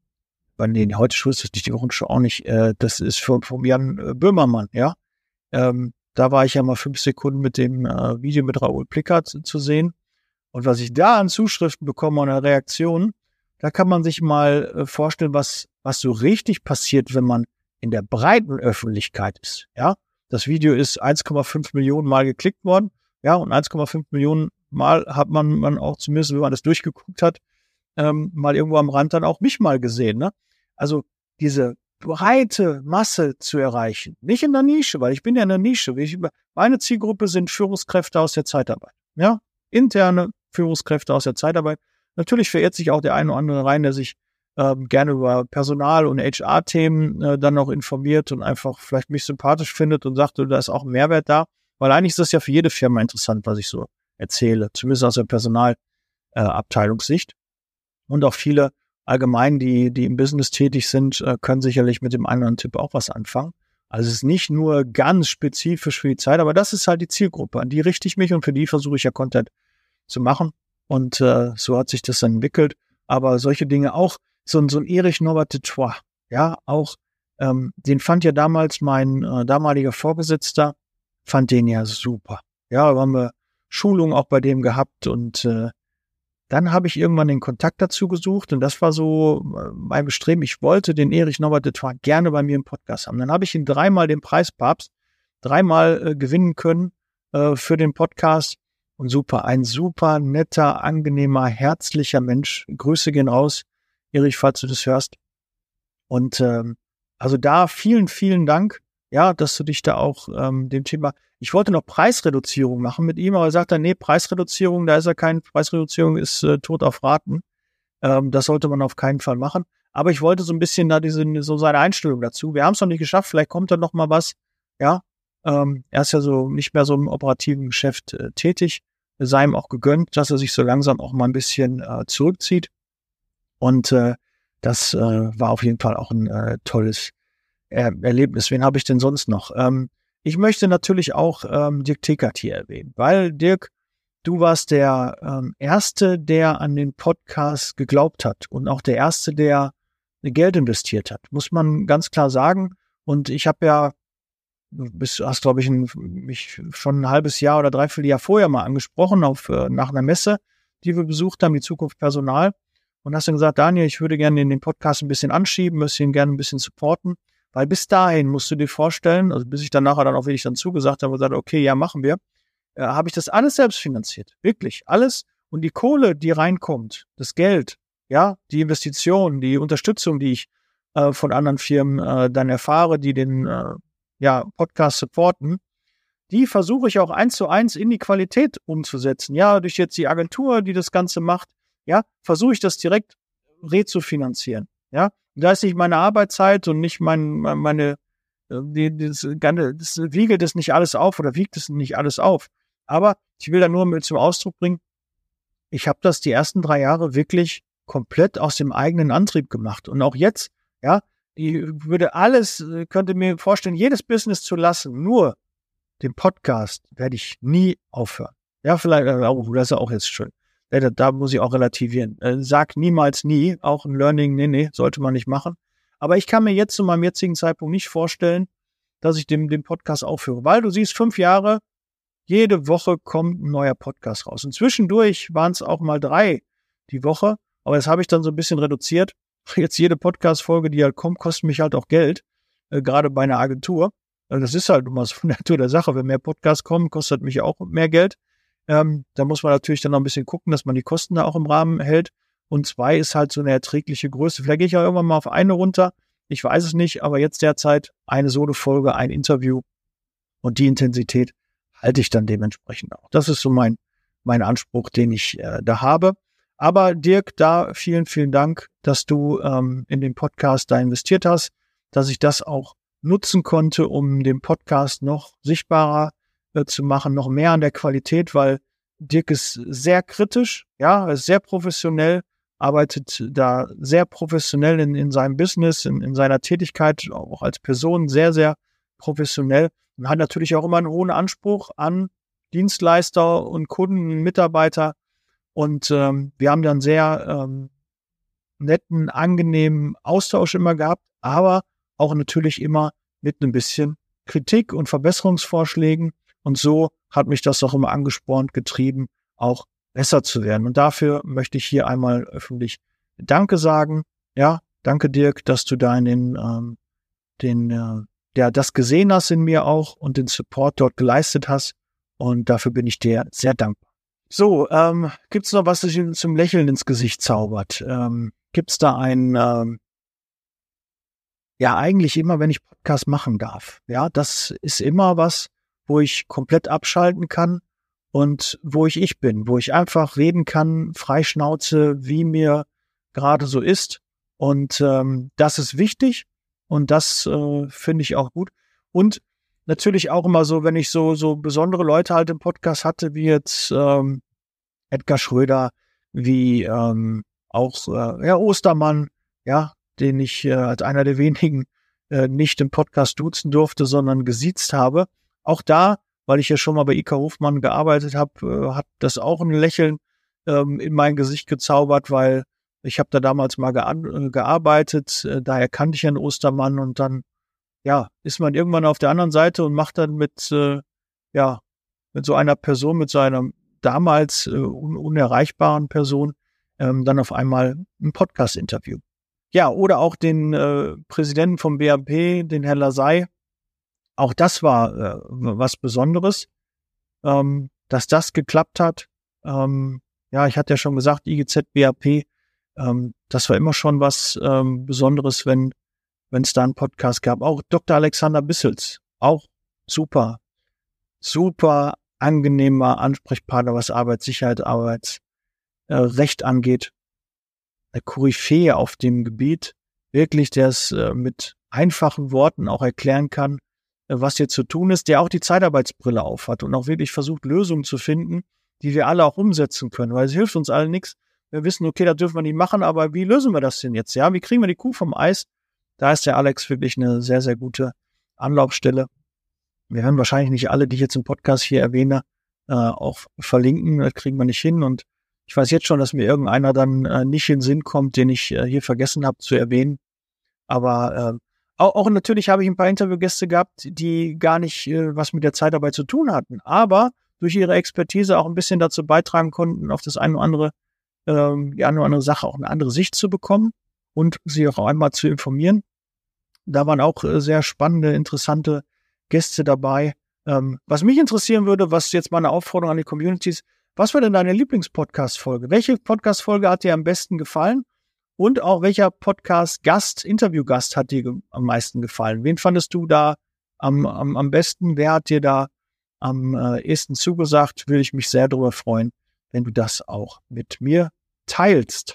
nee, heute Show ist das nicht die Wochenshow auch nicht. Äh, das ist von, von Jan äh, Böhmermann, ja. Ähm, da war ich ja mal fünf Sekunden mit dem äh, Video mit Raoul Plickert zu, zu sehen. Und was ich da an Zuschriften bekomme und an Reaktionen, da kann man sich mal äh, vorstellen, was, was so richtig passiert, wenn man in der breiten Öffentlichkeit ist. Ja, das Video ist 1,5 Millionen Mal geklickt worden. Ja, und 1,5 Millionen Mal hat man, man auch zumindest, wenn man das durchgeguckt hat, ähm, mal irgendwo am Rand dann auch mich mal gesehen. Ne? Also diese breite Masse zu erreichen. Nicht in der Nische, weil ich bin ja in der Nische. meine Zielgruppe sind Führungskräfte aus der Zeitarbeit. Ja, interne Führungskräfte aus der Zeitarbeit. Natürlich verirrt sich auch der eine oder andere rein, der sich ähm, gerne über Personal- und HR-Themen äh, dann noch informiert und einfach vielleicht mich sympathisch findet und sagt, da ist auch ein Mehrwert da. Weil eigentlich ist das ja für jede Firma interessant, was ich so erzähle, zumindest aus der Personalabteilungssicht. Äh, und auch viele allgemein, die, die im Business tätig sind, äh, können sicherlich mit dem einen oder anderen Tipp auch was anfangen. Also es ist nicht nur ganz spezifisch für die Zeit, aber das ist halt die Zielgruppe. An die richte ich mich und für die versuche ich ja Content zu machen. Und äh, so hat sich das entwickelt. Aber solche Dinge auch, so, so ein Erich Norbert de Troyes, ja, auch, ähm, den fand ja damals mein äh, damaliger Vorgesetzter, fand den ja super. Ja, da haben wir Schulungen auch bei dem gehabt und äh, dann habe ich irgendwann den Kontakt dazu gesucht und das war so äh, mein Bestreben. Ich wollte den Erich Norbert de Troyes gerne bei mir im Podcast haben. Dann habe ich ihn dreimal den Preispapst dreimal äh, gewinnen können äh, für den Podcast. Und super, ein super netter, angenehmer, herzlicher Mensch. Grüße gehen raus, Erich, falls du das hörst. Und ähm, also da vielen, vielen Dank, ja, dass du dich da auch ähm, dem Thema ich wollte noch Preisreduzierung machen mit ihm, aber er sagt dann, nee, Preisreduzierung, da ist er kein, Preisreduzierung ist äh, tot auf Raten. Ähm, das sollte man auf keinen Fall machen. Aber ich wollte so ein bisschen da diese, so seine Einstellung dazu. Wir haben es noch nicht geschafft, vielleicht kommt da noch mal was. Ja, ähm, er ist ja so nicht mehr so im operativen Geschäft äh, tätig. Sei ihm auch gegönnt, dass er sich so langsam auch mal ein bisschen äh, zurückzieht. Und äh, das äh, war auf jeden Fall auch ein äh, tolles er Erlebnis. Wen habe ich denn sonst noch? Ähm, ich möchte natürlich auch ähm, Dirk Tickert hier erwähnen, weil Dirk, du warst der ähm, Erste, der an den Podcast geglaubt hat und auch der Erste, der Geld investiert hat, muss man ganz klar sagen. Und ich habe ja, du bist, hast glaube ich ein, mich schon ein halbes Jahr oder dreiviertel Jahr vorher mal angesprochen auf äh, nach einer Messe, die wir besucht haben, die Zukunft Personal. Und hast dann gesagt, Daniel, ich würde gerne den Podcast ein bisschen anschieben, möchte ihn gerne ein bisschen supporten. Weil bis dahin musst du dir vorstellen, also bis ich dann nachher dann auch wirklich dann zugesagt habe und gesagt, okay, ja, machen wir, äh, habe ich das alles selbst finanziert. Wirklich, alles. Und die Kohle, die reinkommt, das Geld, ja, die Investition, die Unterstützung, die ich äh, von anderen Firmen äh, dann erfahre, die den äh, ja, Podcast supporten, die versuche ich auch eins zu eins in die Qualität umzusetzen. Ja, durch jetzt die Agentur, die das Ganze macht, ja, versuche ich das direkt rezufinanzieren. Ja, da ist nicht meine Arbeitszeit und nicht mein, meine, äh, die, das, Ganze, das wiegelt es nicht alles auf oder wiegt es nicht alles auf. Aber ich will da nur mit zum Ausdruck bringen, ich habe das die ersten drei Jahre wirklich komplett aus dem eigenen Antrieb gemacht. Und auch jetzt, ja, ich würde alles, äh, könnte mir vorstellen, jedes Business zu lassen, nur den Podcast werde ich nie aufhören. Ja, vielleicht, äh, oh, das ist auch jetzt schön da, da muss ich auch relativieren. Äh, sag niemals nie, auch ein Learning, nee, nee, sollte man nicht machen. Aber ich kann mir jetzt zu meinem jetzigen Zeitpunkt nicht vorstellen, dass ich den, den Podcast aufhöre. Weil du siehst, fünf Jahre, jede Woche kommt ein neuer Podcast raus. Und zwischendurch waren es auch mal drei die Woche. Aber das habe ich dann so ein bisschen reduziert. Jetzt jede Podcast-Folge, die halt kommt, kostet mich halt auch Geld. Äh, gerade bei einer Agentur. Also das ist halt immer so von der Natur der Sache. Wenn mehr Podcasts kommen, kostet mich auch mehr Geld. Ähm, da muss man natürlich dann noch ein bisschen gucken, dass man die Kosten da auch im Rahmen hält. Und zwei ist halt so eine erträgliche Größe. Vielleicht gehe ich auch irgendwann mal auf eine runter. Ich weiß es nicht, aber jetzt derzeit eine Solo-Folge, ein Interview und die Intensität halte ich dann dementsprechend auch. Das ist so mein, mein Anspruch, den ich äh, da habe. Aber Dirk, da vielen, vielen Dank, dass du ähm, in den Podcast da investiert hast, dass ich das auch nutzen konnte, um den Podcast noch sichtbarer äh, zu machen, noch mehr an der Qualität, weil Dirk ist sehr kritisch, ja, ist sehr professionell, arbeitet da sehr professionell in, in seinem Business, in, in seiner Tätigkeit, auch als Person sehr, sehr professionell und hat natürlich auch immer einen hohen Anspruch an Dienstleister und Kunden, Mitarbeiter. Und ähm, wir haben dann sehr ähm, netten, angenehmen Austausch immer gehabt, aber auch natürlich immer mit ein bisschen Kritik und Verbesserungsvorschlägen. Und so hat mich das auch immer angespornt, getrieben, auch besser zu werden. Und dafür möchte ich hier einmal öffentlich Danke sagen. Ja, danke Dirk, dass du da in den, ähm, äh, der das gesehen hast in mir auch und den Support dort geleistet hast. Und dafür bin ich dir sehr dankbar. So, ähm, gibt's noch was, das Ihnen zum Lächeln ins Gesicht zaubert? Ähm, gibt's da ein, ähm, ja, eigentlich immer, wenn ich Podcast machen darf. Ja, das ist immer was, wo ich komplett abschalten kann und wo ich ich bin, wo ich einfach reden kann, freischnauze, wie mir gerade so ist. Und ähm, das ist wichtig und das äh, finde ich auch gut. Und natürlich auch immer so, wenn ich so so besondere Leute halt im Podcast hatte, wie jetzt ähm, Edgar Schröder, wie ähm, auch äh, ja, Ostermann, ja, den ich äh, als einer der wenigen äh, nicht im Podcast duzen durfte, sondern gesiezt habe. Auch da, weil ich ja schon mal bei Ika Hofmann gearbeitet habe, äh, hat das auch ein Lächeln ähm, in mein Gesicht gezaubert, weil ich habe da damals mal ge gearbeitet, äh, daher kannte ich einen Ostermann und dann ja, ist man irgendwann auf der anderen Seite und macht dann mit äh, ja, mit so einer Person, mit so einer damals äh, un unerreichbaren Person ähm, dann auf einmal ein Podcast-Interview. Ja, oder auch den äh, Präsidenten vom BAP, den Herrn Lasey. Auch das war äh, was Besonderes, ähm, dass das geklappt hat. Ähm, ja, ich hatte ja schon gesagt, IGZ, BAP, ähm, das war immer schon was ähm, Besonderes, wenn wenn es da einen Podcast gab. Auch Dr. Alexander Bissels, auch super, super angenehmer Ansprechpartner, was Arbeitssicherheit, Arbeitsrecht äh, angeht eine Koryphäe auf dem Gebiet, wirklich, der es äh, mit einfachen Worten auch erklären kann, was hier zu tun ist, der auch die Zeitarbeitsbrille aufhat und auch wirklich versucht, Lösungen zu finden, die wir alle auch umsetzen können, weil es hilft uns allen nichts. Wir wissen, okay, das dürfen wir nicht machen, aber wie lösen wir das denn jetzt? Ja, wie kriegen wir die Kuh vom Eis? Da ist der Alex wirklich eine sehr, sehr gute Anlaufstelle. Wir werden wahrscheinlich nicht alle, die ich jetzt im Podcast hier erwähne, äh, auch verlinken. Das kriegen wir nicht hin. Und ich weiß jetzt schon, dass mir irgendeiner dann äh, nicht in den Sinn kommt, den ich äh, hier vergessen habe zu erwähnen. Aber äh, auch, auch natürlich habe ich ein paar Interviewgäste gehabt, die gar nicht äh, was mit der Zeitarbeit zu tun hatten, aber durch ihre Expertise auch ein bisschen dazu beitragen konnten, auf das eine oder andere, ähm, die eine oder andere Sache auch eine andere Sicht zu bekommen und sie auch einmal zu informieren. Da waren auch äh, sehr spannende, interessante Gäste dabei. Ähm, was mich interessieren würde, was jetzt meine Aufforderung an die Communities, was war denn deine Lieblingspodcast-Folge? Welche Podcast-Folge hat dir am besten gefallen? Und auch welcher Podcast-Gast, Interview-Gast hat dir am meisten gefallen? Wen fandest du da am, am, am besten? Wer hat dir da am äh, ehesten zugesagt? Würde ich mich sehr darüber freuen, wenn du das auch mit mir teilst.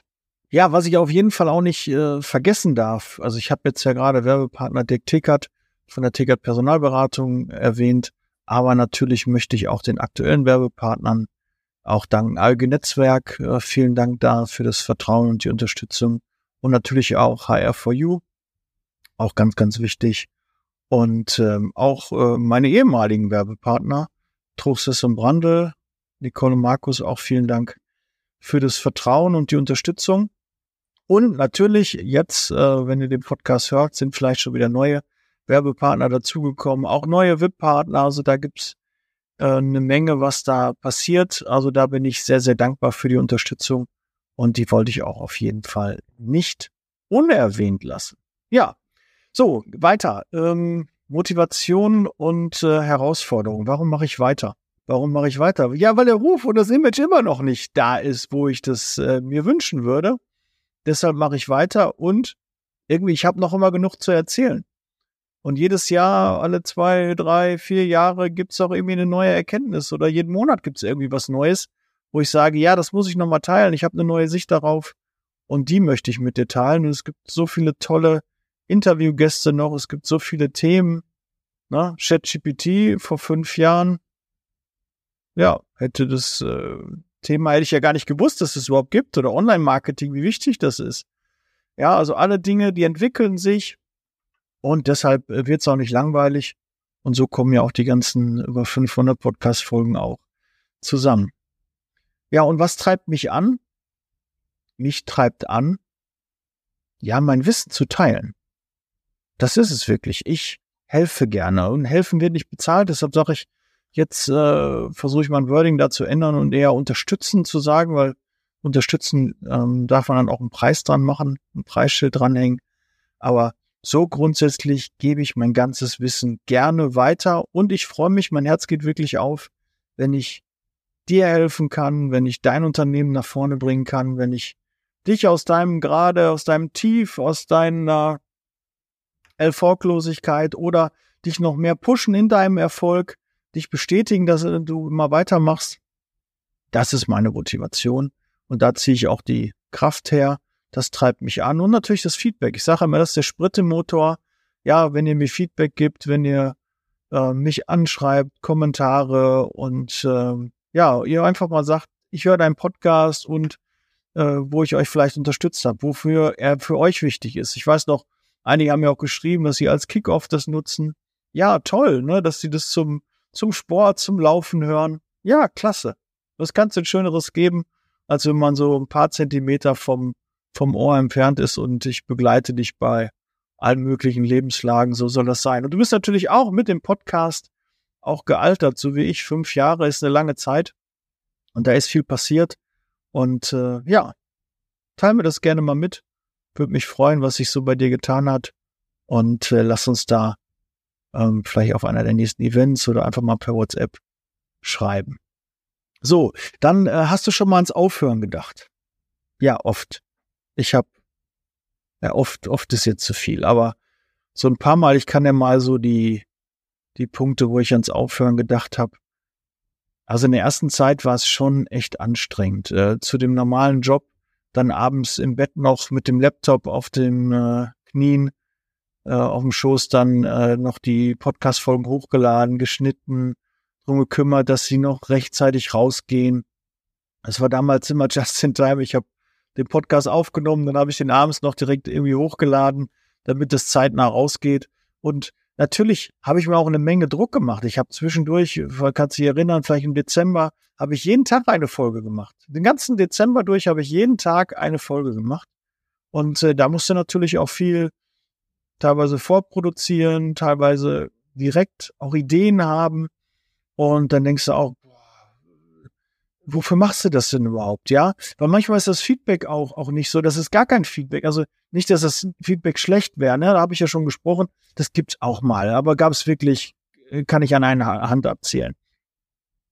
Ja, was ich auf jeden Fall auch nicht äh, vergessen darf, also ich habe jetzt ja gerade Werbepartner Dick Tickert von der Tickert Personalberatung erwähnt, aber natürlich möchte ich auch den aktuellen Werbepartnern auch dank Alge Netzwerk. Äh, vielen Dank da für das Vertrauen und die Unterstützung. Und natürlich auch HR4U. Auch ganz, ganz wichtig. Und ähm, auch äh, meine ehemaligen Werbepartner, Truchsess und Brandl, Nicole und Markus, auch vielen Dank für das Vertrauen und die Unterstützung. Und natürlich jetzt, äh, wenn ihr den Podcast hört, sind vielleicht schon wieder neue Werbepartner dazugekommen, auch neue VIP-Partner. Also da gibt's äh, eine Menge, was da passiert. Also da bin ich sehr, sehr dankbar für die Unterstützung und die wollte ich auch auf jeden Fall nicht unerwähnt lassen. Ja, so, weiter. Ähm, Motivation und äh, Herausforderung. Warum mache ich weiter? Warum mache ich weiter? Ja, weil der Ruf und das Image immer noch nicht da ist, wo ich das äh, mir wünschen würde. Deshalb mache ich weiter und irgendwie, ich habe noch immer genug zu erzählen. Und jedes Jahr, alle zwei, drei, vier Jahre gibt's auch irgendwie eine neue Erkenntnis oder jeden Monat gibt's irgendwie was Neues, wo ich sage, ja, das muss ich nochmal teilen. Ich habe eine neue Sicht darauf und die möchte ich mit dir teilen. Und es gibt so viele tolle Interviewgäste noch, es gibt so viele Themen. Ne? ChatGPT vor fünf Jahren, ja, hätte das äh, Thema hätte ich ja gar nicht gewusst, dass es überhaupt gibt oder Online-Marketing, wie wichtig das ist. Ja, also alle Dinge, die entwickeln sich und deshalb äh, wird es auch nicht langweilig. Und so kommen ja auch die ganzen über 500 Podcast-Folgen auch zusammen. Ja, und was treibt mich an? Mich treibt an, ja, mein Wissen zu teilen. Das ist es wirklich. Ich helfe gerne und helfen wird nicht bezahlt. Deshalb sage ich, jetzt äh, versuche ich mein Wording da zu ändern und eher unterstützen zu sagen, weil unterstützen ähm, darf man dann auch einen Preis dran machen, ein Preisschild dranhängen. Aber so grundsätzlich gebe ich mein ganzes Wissen gerne weiter und ich freue mich, mein Herz geht wirklich auf, wenn ich dir helfen kann, wenn ich dein Unternehmen nach vorne bringen kann, wenn ich dich aus deinem Grade, aus deinem Tief, aus deiner Erfolglosigkeit oder dich noch mehr pushen in deinem Erfolg, dich bestätigen, dass du immer weitermachst. Das ist meine Motivation. Und da ziehe ich auch die Kraft her. Das treibt mich an. Und natürlich das Feedback. Ich sage immer, das ist der Sprittemotor. Ja, wenn ihr mir Feedback gibt, wenn ihr äh, mich anschreibt, Kommentare und äh, ja, ihr einfach mal sagt, ich höre deinen Podcast und äh, wo ich euch vielleicht unterstützt habe, wofür er für euch wichtig ist. Ich weiß noch, einige haben ja auch geschrieben, dass sie als Kickoff das nutzen. Ja, toll, ne, dass sie das zum, zum Sport, zum Laufen hören. Ja, klasse. Was kannst du ein Schöneres geben, als wenn man so ein paar Zentimeter vom, vom Ohr entfernt ist und ich begleite dich bei allen möglichen Lebenslagen. So soll das sein. Und du bist natürlich auch mit dem Podcast auch gealtert, so wie ich. Fünf Jahre ist eine lange Zeit. Und da ist viel passiert. Und äh, ja, teile mir das gerne mal mit. Würde mich freuen, was sich so bei dir getan hat. Und äh, lass uns da ähm, vielleicht auf einer der nächsten Events oder einfach mal per WhatsApp schreiben. So, dann äh, hast du schon mal ans Aufhören gedacht. Ja, oft. Ich habe, ja, oft, oft ist jetzt zu viel, aber so ein paar Mal, ich kann ja mal so die, die Punkte, wo ich ans Aufhören gedacht habe, also in der ersten Zeit war es schon echt anstrengend. Äh, zu dem normalen Job, dann abends im Bett noch mit dem Laptop auf den äh, Knien, äh, auf dem Schoß dann äh, noch die Podcast-Folgen hochgeladen, geschnitten, drum gekümmert, dass sie noch rechtzeitig rausgehen. Es war damals immer just in time. Ich habe den Podcast aufgenommen, dann habe ich den abends noch direkt irgendwie hochgeladen, damit es zeitnah rausgeht. Und Natürlich habe ich mir auch eine Menge Druck gemacht. Ich habe zwischendurch, kannst du dich erinnern, vielleicht im Dezember, habe ich jeden Tag eine Folge gemacht. Den ganzen Dezember durch habe ich jeden Tag eine Folge gemacht. Und äh, da musste natürlich auch viel teilweise vorproduzieren, teilweise direkt auch Ideen haben. Und dann denkst du auch, wofür machst du das denn überhaupt, ja? Weil manchmal ist das Feedback auch, auch nicht so, das ist gar kein Feedback. Also nicht, dass das Feedback schlecht wäre, ne? da habe ich ja schon gesprochen, das gibt's auch mal, aber gab es wirklich, äh, kann ich an einer Hand abzählen.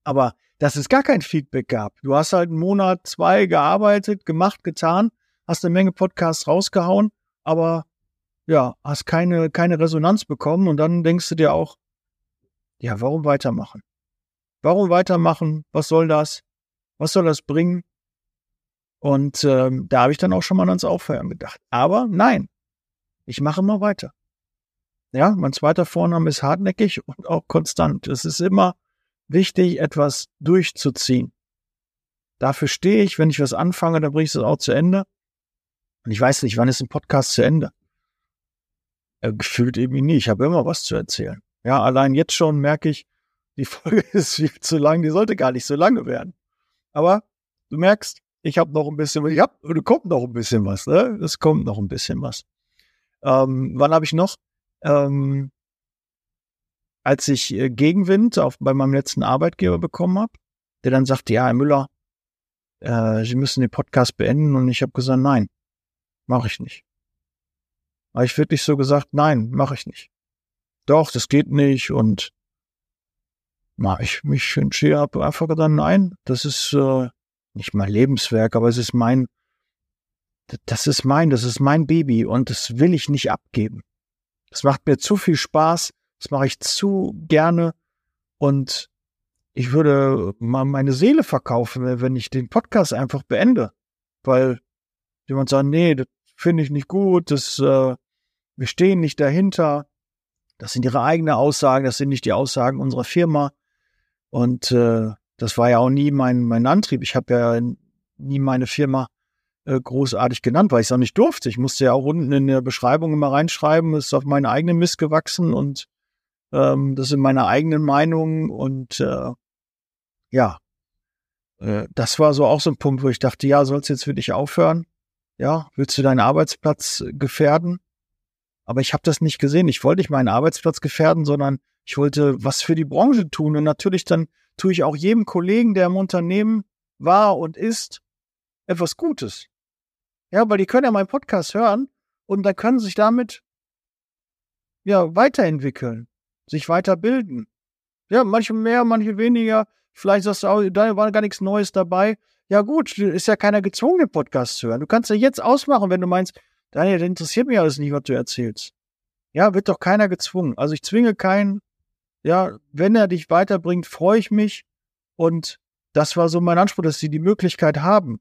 Aber dass es gar kein Feedback gab. Du hast halt einen Monat, zwei gearbeitet, gemacht, getan, hast eine Menge Podcasts rausgehauen, aber ja, hast keine, keine Resonanz bekommen und dann denkst du dir auch, ja, warum weitermachen? Warum weitermachen? Was soll das? Was soll das bringen? Und ähm, da habe ich dann auch schon mal ans Aufhören gedacht. Aber nein, ich mache immer weiter. Ja, mein zweiter Vorname ist hartnäckig und auch konstant. Es ist immer wichtig, etwas durchzuziehen. Dafür stehe ich, wenn ich was anfange, dann bringe ich es auch zu Ende. Und ich weiß nicht, wann ist ein Podcast zu Ende? Äh, gefühlt irgendwie nie. Ich habe immer was zu erzählen. Ja, allein jetzt schon merke ich, die Folge ist viel zu lang, die sollte gar nicht so lange werden. Aber du merkst, ich habe noch ein bisschen, ich hab, da kommt noch ein bisschen was, ne? Es kommt noch ein bisschen was. Ähm, wann habe ich noch? Ähm, als ich äh, Gegenwind auf, bei meinem letzten Arbeitgeber bekommen habe, der dann sagte, ja, Herr Müller, äh, Sie müssen den Podcast beenden. Und ich habe gesagt, nein, mache ich nicht. Habe ich wirklich so gesagt, nein, mache ich nicht. Doch, das geht nicht. Und ich mich entschieden habe, einfach gesagt, nein, das ist äh, nicht mein Lebenswerk, aber es ist mein, das ist mein, das ist mein Baby und das will ich nicht abgeben. Es macht mir zu viel Spaß, das mache ich zu gerne und ich würde mal meine Seele verkaufen, wenn ich den Podcast einfach beende, weil jemand sagt, nee, das finde ich nicht gut, das, äh, wir stehen nicht dahinter, das sind ihre eigenen Aussagen, das sind nicht die Aussagen unserer Firma und äh, das war ja auch nie mein, mein Antrieb. Ich habe ja nie meine Firma äh, großartig genannt, weil ich es auch nicht durfte. Ich musste ja auch unten in der Beschreibung immer reinschreiben, es ist auf meinen eigenen Mist gewachsen und ähm, das sind meine eigenen Meinungen und äh, ja, äh, das war so auch so ein Punkt, wo ich dachte, ja, sollst du jetzt für dich aufhören? Ja, willst du deinen Arbeitsplatz gefährden? Aber ich habe das nicht gesehen. Ich wollte nicht meinen Arbeitsplatz gefährden, sondern ich wollte was für die Branche tun und natürlich dann tue ich auch jedem Kollegen, der im Unternehmen war und ist, etwas Gutes. Ja, weil die können ja meinen Podcast hören und dann können sich damit ja weiterentwickeln, sich weiterbilden. Ja, manche mehr, manche weniger. Vielleicht sagst du auch, da war gar nichts Neues dabei. Ja gut, ist ja keiner gezwungen, den Podcast zu hören. Du kannst ja jetzt ausmachen, wenn du meinst, Daniel, das interessiert mich alles nicht, was du erzählst. Ja, wird doch keiner gezwungen. Also ich zwinge keinen. Ja, wenn er dich weiterbringt, freue ich mich. Und das war so mein Anspruch, dass sie die Möglichkeit haben,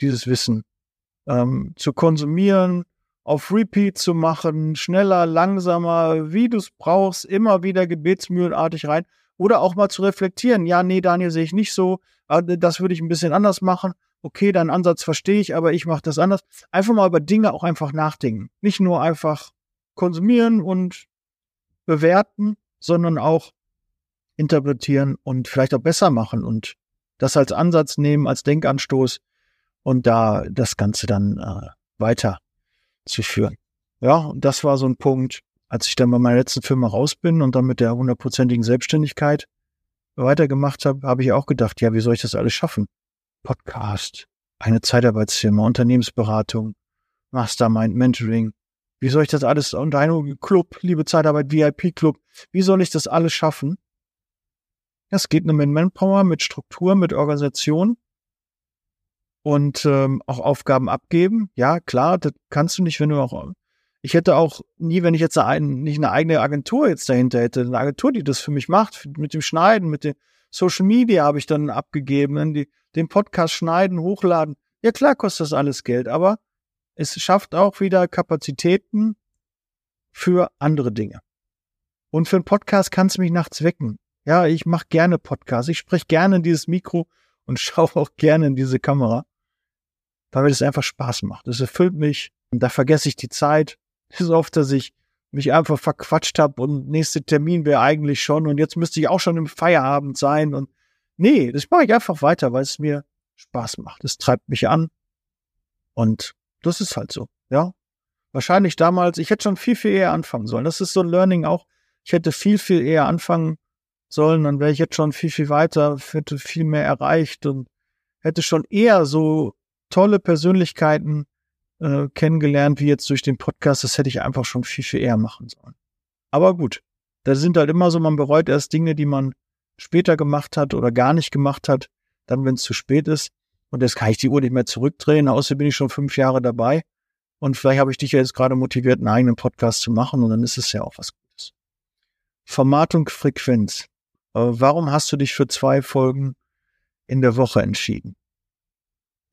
dieses Wissen ähm, zu konsumieren, auf Repeat zu machen, schneller, langsamer, wie du es brauchst, immer wieder gebetsmühlenartig rein oder auch mal zu reflektieren. Ja, nee, Daniel sehe ich nicht so, das würde ich ein bisschen anders machen. Okay, deinen Ansatz verstehe ich, aber ich mache das anders. Einfach mal über Dinge auch einfach nachdenken. Nicht nur einfach konsumieren und bewerten, sondern auch interpretieren und vielleicht auch besser machen und das als Ansatz nehmen, als Denkanstoß und da das Ganze dann äh, weiter zu führen. Ja, und das war so ein Punkt, als ich dann bei meiner letzten Firma raus bin und dann mit der hundertprozentigen Selbstständigkeit weitergemacht habe, habe ich auch gedacht, ja, wie soll ich das alles schaffen? Podcast, eine Zeitarbeitsfirma, Unternehmensberatung, Mastermind, Mentoring. Wie soll ich das alles unter einem Club, liebe Zeitarbeit, VIP-Club, wie soll ich das alles schaffen? Das geht nur mit Manpower, mit Struktur, mit Organisation und ähm, auch Aufgaben abgeben. Ja, klar, das kannst du nicht, wenn du auch. Ich hätte auch nie, wenn ich jetzt ein, nicht eine eigene Agentur jetzt dahinter hätte, eine Agentur, die das für mich macht, mit dem Schneiden, mit dem Social Media habe ich dann abgegeben, die, den Podcast schneiden, hochladen. Ja, klar kostet das alles Geld, aber es schafft auch wieder Kapazitäten für andere Dinge. Und für einen Podcast kannst du mich nachts wecken. Ja, ich mache gerne Podcasts. Ich spreche gerne in dieses Mikro und schaue auch gerne in diese Kamera weil mir das einfach Spaß macht. Das erfüllt mich und da vergesse ich die Zeit. So oft, dass ich mich einfach verquatscht habe und nächste Termin wäre eigentlich schon und jetzt müsste ich auch schon im Feierabend sein und nee, das mache ich einfach weiter, weil es mir Spaß macht. Es treibt mich an und das ist halt so, ja. Wahrscheinlich damals, ich hätte schon viel, viel eher anfangen sollen. Das ist so ein Learning auch. Ich hätte viel, viel eher anfangen sollen, dann wäre ich jetzt schon viel, viel weiter, hätte viel mehr erreicht und hätte schon eher so tolle Persönlichkeiten äh, kennengelernt, wie jetzt durch den Podcast. Das hätte ich einfach schon viel, viel eher machen sollen. Aber gut, da sind halt immer so, man bereut erst Dinge, die man später gemacht hat oder gar nicht gemacht hat, dann, wenn es zu spät ist. Und jetzt kann ich die Uhr nicht mehr zurückdrehen. Außerdem bin ich schon fünf Jahre dabei. Und vielleicht habe ich dich ja jetzt gerade motiviert, einen eigenen Podcast zu machen. Und dann ist es ja auch was Gutes. Format und Frequenz. Äh, warum hast du dich für zwei Folgen in der Woche entschieden?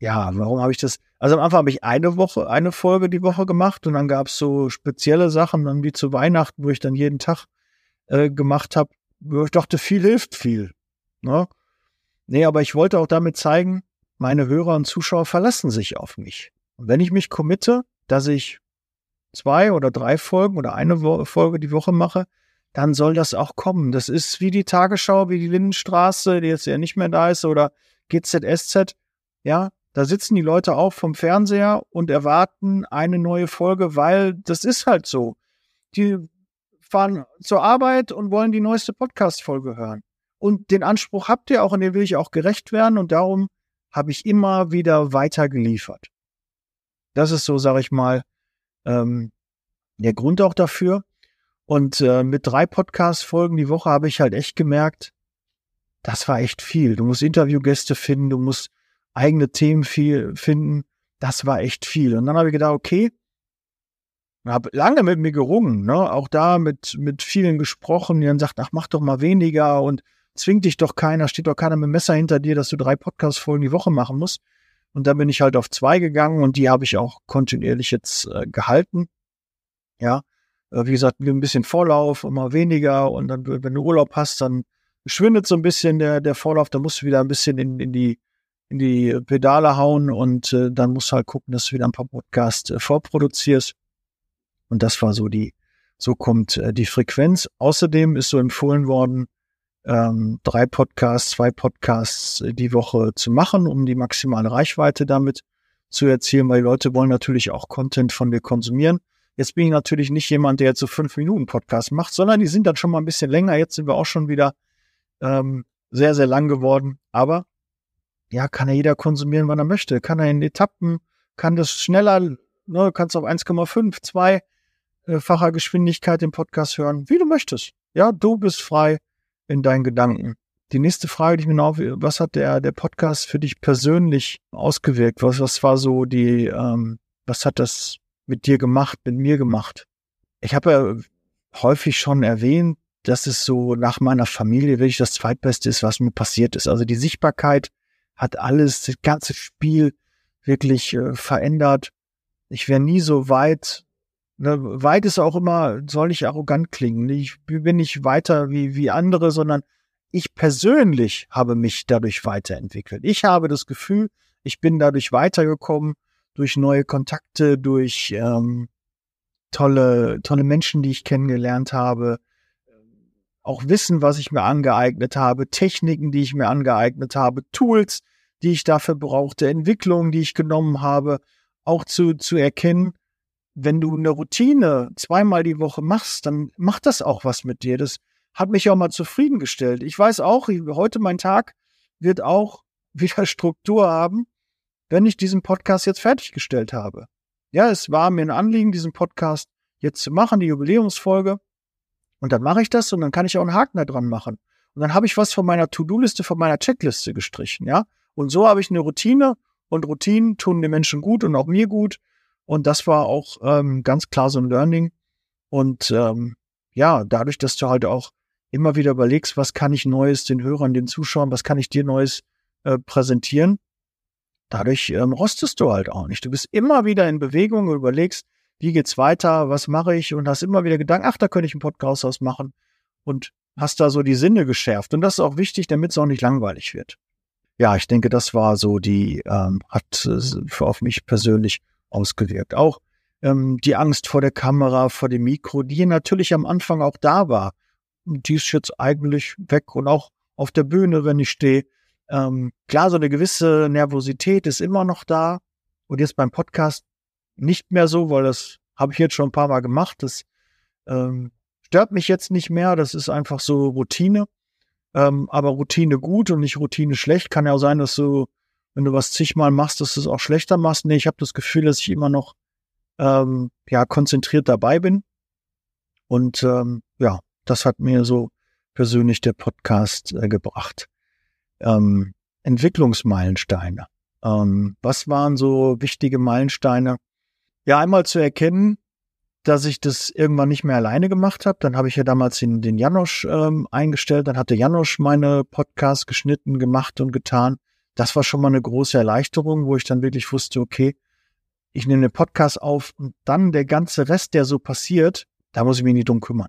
ja, warum habe ich das? Also am Anfang habe ich eine Woche, eine Folge die Woche gemacht und dann gab es so spezielle Sachen, dann wie zu Weihnachten, wo ich dann jeden Tag äh, gemacht habe, wo ich dachte, viel hilft viel. Ne? Nee, aber ich wollte auch damit zeigen, meine Hörer und Zuschauer verlassen sich auf mich. Und wenn ich mich committe, dass ich zwei oder drei Folgen oder eine Folge die Woche mache, dann soll das auch kommen. Das ist wie die Tagesschau, wie die Lindenstraße, die jetzt ja nicht mehr da ist, oder GZSZ. Ja, da sitzen die Leute auch vom Fernseher und erwarten eine neue Folge, weil das ist halt so. Die fahren zur Arbeit und wollen die neueste Podcast-Folge hören. Und den Anspruch habt ihr auch und den will ich auch gerecht werden und darum habe ich immer wieder weiter geliefert. Das ist so, sag ich mal, ähm, der Grund auch dafür. Und äh, mit drei Podcast-Folgen die Woche habe ich halt echt gemerkt, das war echt viel. Du musst Interviewgäste finden, du musst eigene Themen viel finden. Das war echt viel. Und dann habe ich gedacht, okay, habe lange mit mir gerungen, ne? auch da mit, mit vielen gesprochen, die dann sagt, ach, mach doch mal weniger und zwingt dich doch keiner, steht doch keiner mit dem Messer hinter dir, dass du drei Podcast-Folgen die Woche machen musst. Und dann bin ich halt auf zwei gegangen und die habe ich auch kontinuierlich jetzt äh, gehalten. Ja, äh, wie gesagt, ein bisschen Vorlauf, immer weniger und dann, wenn du Urlaub hast, dann schwindet so ein bisschen der, der Vorlauf, dann musst du wieder ein bisschen in, in die in die Pedale hauen und äh, dann musst du halt gucken, dass du wieder ein paar Podcasts äh, vorproduzierst. Und das war so die, so kommt äh, die Frequenz. Außerdem ist so empfohlen worden, ähm, drei Podcasts, zwei Podcasts äh, die Woche zu machen, um die maximale Reichweite damit zu erzielen, weil die Leute wollen natürlich auch Content von mir konsumieren. Jetzt bin ich natürlich nicht jemand, der jetzt so fünf Minuten Podcast macht, sondern die sind dann schon mal ein bisschen länger. Jetzt sind wir auch schon wieder ähm, sehr, sehr lang geworden. Aber ja, kann ja jeder konsumieren, wann er möchte. Kann er in Etappen, kann das schneller, ne, kannst auf 1,5, 2 äh, Geschwindigkeit den Podcast hören, wie du möchtest. Ja, du bist frei in deinen Gedanken. Die nächste Frage, die ich mir noch, was hat der, der Podcast für dich persönlich ausgewirkt? Was, was war so die, ähm, was hat das mit dir gemacht, mit mir gemacht? ich habe ja häufig schon erwähnt, dass es so nach meiner Familie wirklich das zweitbeste ist, was mir passiert ist. Also die Sichtbarkeit hat alles, das ganze Spiel wirklich äh, verändert. Ich wäre nie so weit. Ne, weit ist auch immer, soll nicht arrogant klingen. Ich bin nicht weiter wie, wie andere, sondern ich persönlich habe mich dadurch weiterentwickelt. Ich habe das Gefühl, ich bin dadurch weitergekommen, durch neue Kontakte, durch ähm, tolle, tolle Menschen, die ich kennengelernt habe, auch Wissen, was ich mir angeeignet habe, Techniken, die ich mir angeeignet habe, Tools, die ich dafür brauchte, Entwicklungen, die ich genommen habe, auch zu, zu erkennen, wenn du eine Routine zweimal die Woche machst, dann macht das auch was mit dir. Das hat mich auch mal zufriedengestellt. Ich weiß auch, heute mein Tag wird auch wieder Struktur haben, wenn ich diesen Podcast jetzt fertiggestellt habe. Ja, es war mir ein Anliegen, diesen Podcast jetzt zu machen, die Jubiläumsfolge. Und dann mache ich das und dann kann ich auch einen Haken da dran machen. Und dann habe ich was von meiner To-Do-Liste, von meiner Checkliste gestrichen, ja. Und so habe ich eine Routine und Routinen tun den Menschen gut und auch mir gut. Und das war auch ähm, ganz klar so ein Learning. Und ähm, ja, dadurch, dass du halt auch immer wieder überlegst, was kann ich Neues den Hörern, den Zuschauern, was kann ich dir Neues äh, präsentieren, dadurch ähm, rostest du halt auch nicht. Du bist immer wieder in Bewegung und überlegst, wie geht's weiter, was mache ich und hast immer wieder Gedanken, ach, da könnte ich einen Podcast ausmachen und hast da so die Sinne geschärft. Und das ist auch wichtig, damit es auch nicht langweilig wird. Ja, ich denke, das war so die, ähm, hat äh, auf mich persönlich ausgewirkt. Auch ähm, die Angst vor der Kamera, vor dem Mikro, die natürlich am Anfang auch da war. Die ist jetzt eigentlich weg und auch auf der Bühne, wenn ich stehe. Ähm, klar, so eine gewisse Nervosität ist immer noch da. Und jetzt beim Podcast nicht mehr so, weil das habe ich jetzt schon ein paar Mal gemacht. Das ähm, stört mich jetzt nicht mehr. Das ist einfach so Routine. Ähm, aber Routine gut und nicht Routine schlecht. Kann ja auch sein, dass du, wenn du was zigmal machst, dass du es auch schlechter machst. Nee, ich habe das Gefühl, dass ich immer noch ähm, ja konzentriert dabei bin. Und ähm, ja, das hat mir so persönlich der Podcast äh, gebracht. Ähm, Entwicklungsmeilensteine. Ähm, was waren so wichtige Meilensteine? Ja, einmal zu erkennen, dass ich das irgendwann nicht mehr alleine gemacht habe. Dann habe ich ja damals den, den Janosch ähm, eingestellt. Dann hatte Janosch meine Podcasts geschnitten, gemacht und getan. Das war schon mal eine große Erleichterung, wo ich dann wirklich wusste, okay, ich nehme den Podcast auf und dann der ganze Rest, der so passiert, da muss ich mich nicht drum kümmern.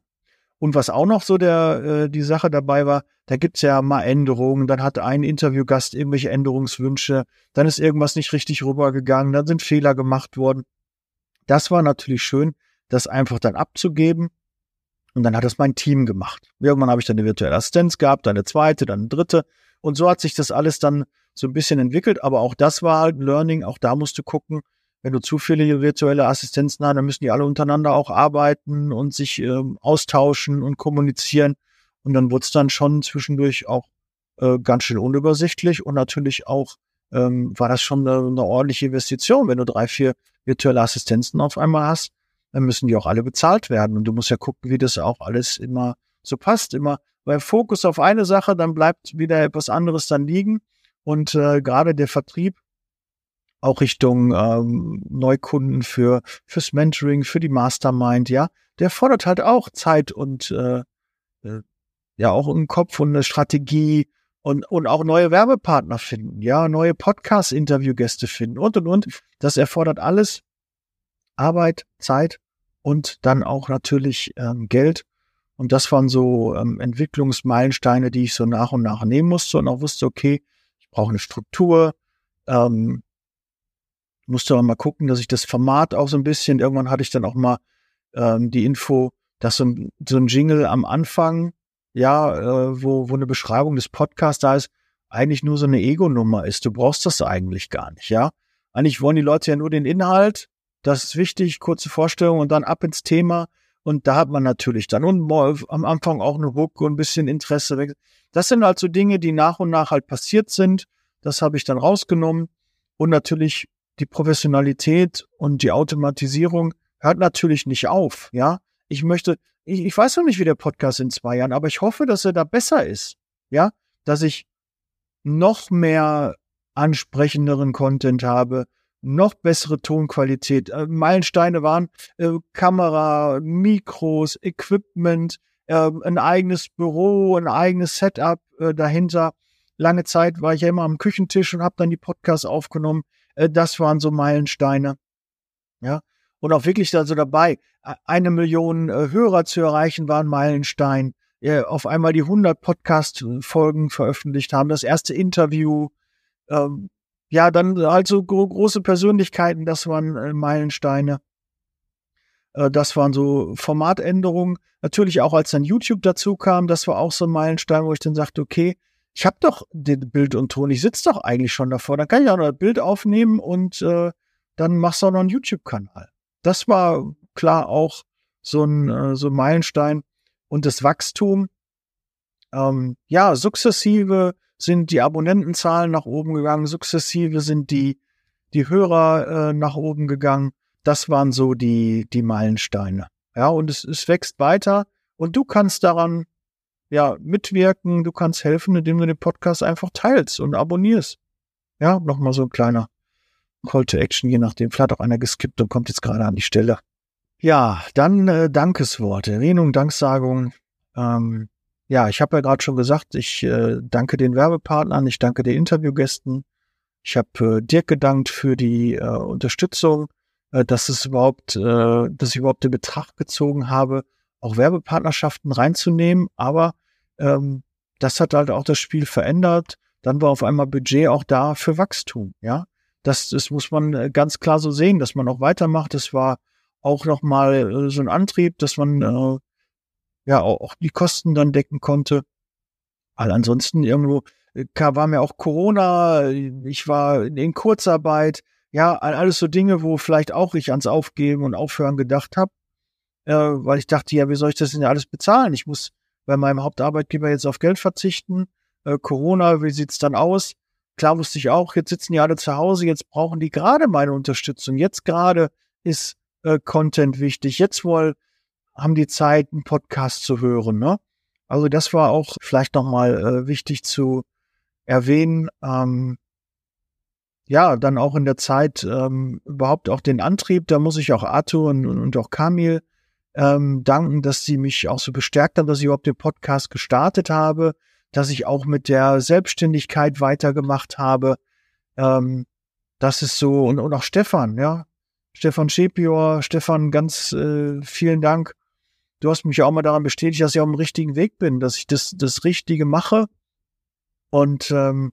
Und was auch noch so der äh, die Sache dabei war, da gibt's ja mal Änderungen, dann hat ein Interviewgast irgendwelche Änderungswünsche, dann ist irgendwas nicht richtig rübergegangen, dann sind Fehler gemacht worden. Das war natürlich schön, das einfach dann abzugeben. Und dann hat es mein Team gemacht. Irgendwann habe ich dann eine virtuelle Assistenz gehabt, dann eine zweite, dann eine dritte. Und so hat sich das alles dann so ein bisschen entwickelt. Aber auch das war halt Learning. Auch da musst du gucken, wenn du zu viele virtuelle Assistenzen hast, dann müssen die alle untereinander auch arbeiten und sich ähm, austauschen und kommunizieren. Und dann wurde es dann schon zwischendurch auch äh, ganz schön unübersichtlich und natürlich auch ähm, war das schon eine, eine ordentliche Investition, wenn du drei, vier virtuelle Assistenzen auf einmal hast, dann müssen die auch alle bezahlt werden. Und du musst ja gucken, wie das auch alles immer so passt. Immer bei Fokus auf eine Sache, dann bleibt wieder etwas anderes dann liegen. Und äh, gerade der Vertrieb, auch Richtung ähm, Neukunden für fürs Mentoring, für die Mastermind, ja, der fordert halt auch Zeit und äh, äh, ja auch einen Kopf und eine Strategie und, und auch neue Werbepartner finden, ja, neue Podcast-Interviewgäste finden und und und. Das erfordert alles Arbeit, Zeit und dann auch natürlich ähm, Geld. Und das waren so ähm, Entwicklungsmeilensteine, die ich so nach und nach nehmen musste und auch wusste, okay, brauche eine Struktur. Ähm, musste aber mal gucken, dass ich das Format auch so ein bisschen, irgendwann hatte ich dann auch mal ähm, die Info, dass so ein, so ein Jingle am Anfang ja, äh, wo, wo eine Beschreibung des Podcasts da ist, eigentlich nur so eine Ego-Nummer ist. Du brauchst das eigentlich gar nicht, ja. Eigentlich wollen die Leute ja nur den Inhalt, das ist wichtig, kurze Vorstellung und dann ab ins Thema. Und da hat man natürlich dann und am Anfang auch eine Hook und ein bisschen Interesse. Das sind halt so Dinge, die nach und nach halt passiert sind. Das habe ich dann rausgenommen. Und natürlich die Professionalität und die Automatisierung hört natürlich nicht auf, ja. Ich möchte, ich, ich weiß noch nicht, wie der Podcast in zwei Jahren, aber ich hoffe, dass er da besser ist. Ja, dass ich noch mehr ansprechenderen Content habe, noch bessere Tonqualität. Äh, Meilensteine waren äh, Kamera, Mikros, Equipment, äh, ein eigenes Büro, ein eigenes Setup äh, dahinter. Lange Zeit war ich ja immer am Küchentisch und habe dann die Podcasts aufgenommen. Äh, das waren so Meilensteine. Ja. Und auch wirklich also dabei, eine Million äh, Hörer zu erreichen, war ein Meilenstein. auf einmal die 100 Podcast-Folgen veröffentlicht haben, das erste Interview, ähm, ja, dann halt so gro große Persönlichkeiten, das waren äh, Meilensteine. Äh, das waren so Formatänderungen. Natürlich auch, als dann YouTube dazu kam, das war auch so ein Meilenstein, wo ich dann sagte, okay, ich habe doch den Bild und Ton, ich sitze doch eigentlich schon davor, dann kann ich auch noch ein Bild aufnehmen und äh, dann machst du auch noch einen YouTube-Kanal. Das war klar auch so ein, äh, so ein Meilenstein. Und das Wachstum, ähm, ja, sukzessive sind die Abonnentenzahlen nach oben gegangen, sukzessive sind die, die Hörer äh, nach oben gegangen. Das waren so die, die Meilensteine. Ja, und es, es wächst weiter und du kannst daran ja mitwirken, du kannst helfen, indem du den Podcast einfach teilst und abonnierst. Ja, nochmal so ein kleiner Call to Action, je nachdem. Vielleicht auch einer geskippt und kommt jetzt gerade an die Stelle. Ja, dann äh, Dankesworte, Erwähnung, Danksagung. Ähm, ja, ich habe ja gerade schon gesagt, ich äh, danke den Werbepartnern, ich danke den Interviewgästen. Ich habe äh, Dirk gedankt für die äh, Unterstützung, äh, dass es überhaupt, äh, dass ich überhaupt in Betracht gezogen habe, auch Werbepartnerschaften reinzunehmen. Aber ähm, das hat halt auch das Spiel verändert. Dann war auf einmal Budget auch da für Wachstum. Ja, das, das muss man äh, ganz klar so sehen, dass man auch weitermacht. Das war auch nochmal äh, so ein Antrieb, dass man äh, ja auch die Kosten dann decken konnte. Weil ansonsten irgendwo äh, war mir auch Corona, ich war in Kurzarbeit, ja, alles so Dinge, wo vielleicht auch ich ans Aufgeben und Aufhören gedacht habe, äh, weil ich dachte, ja, wie soll ich das denn alles bezahlen? Ich muss bei meinem Hauptarbeitgeber jetzt auf Geld verzichten. Äh, Corona, wie sieht's dann aus? Klar wusste ich auch, jetzt sitzen die alle zu Hause, jetzt brauchen die gerade meine Unterstützung. Jetzt gerade ist äh, Content wichtig. Jetzt wohl haben die Zeit, einen Podcast zu hören. Ne? Also das war auch vielleicht nochmal äh, wichtig zu erwähnen. Ähm, ja, dann auch in der Zeit ähm, überhaupt auch den Antrieb. Da muss ich auch Arthur und, und auch Kamil ähm, danken, dass sie mich auch so bestärkt haben, dass ich überhaupt den Podcast gestartet habe, dass ich auch mit der Selbstständigkeit weitergemacht habe. Ähm, das ist so, und, und auch Stefan, ja. Stefan Schepior, Stefan, ganz äh, vielen Dank du hast mich ja auch mal daran bestätigt, dass ich auf dem richtigen Weg bin, dass ich das, das Richtige mache. Und ähm,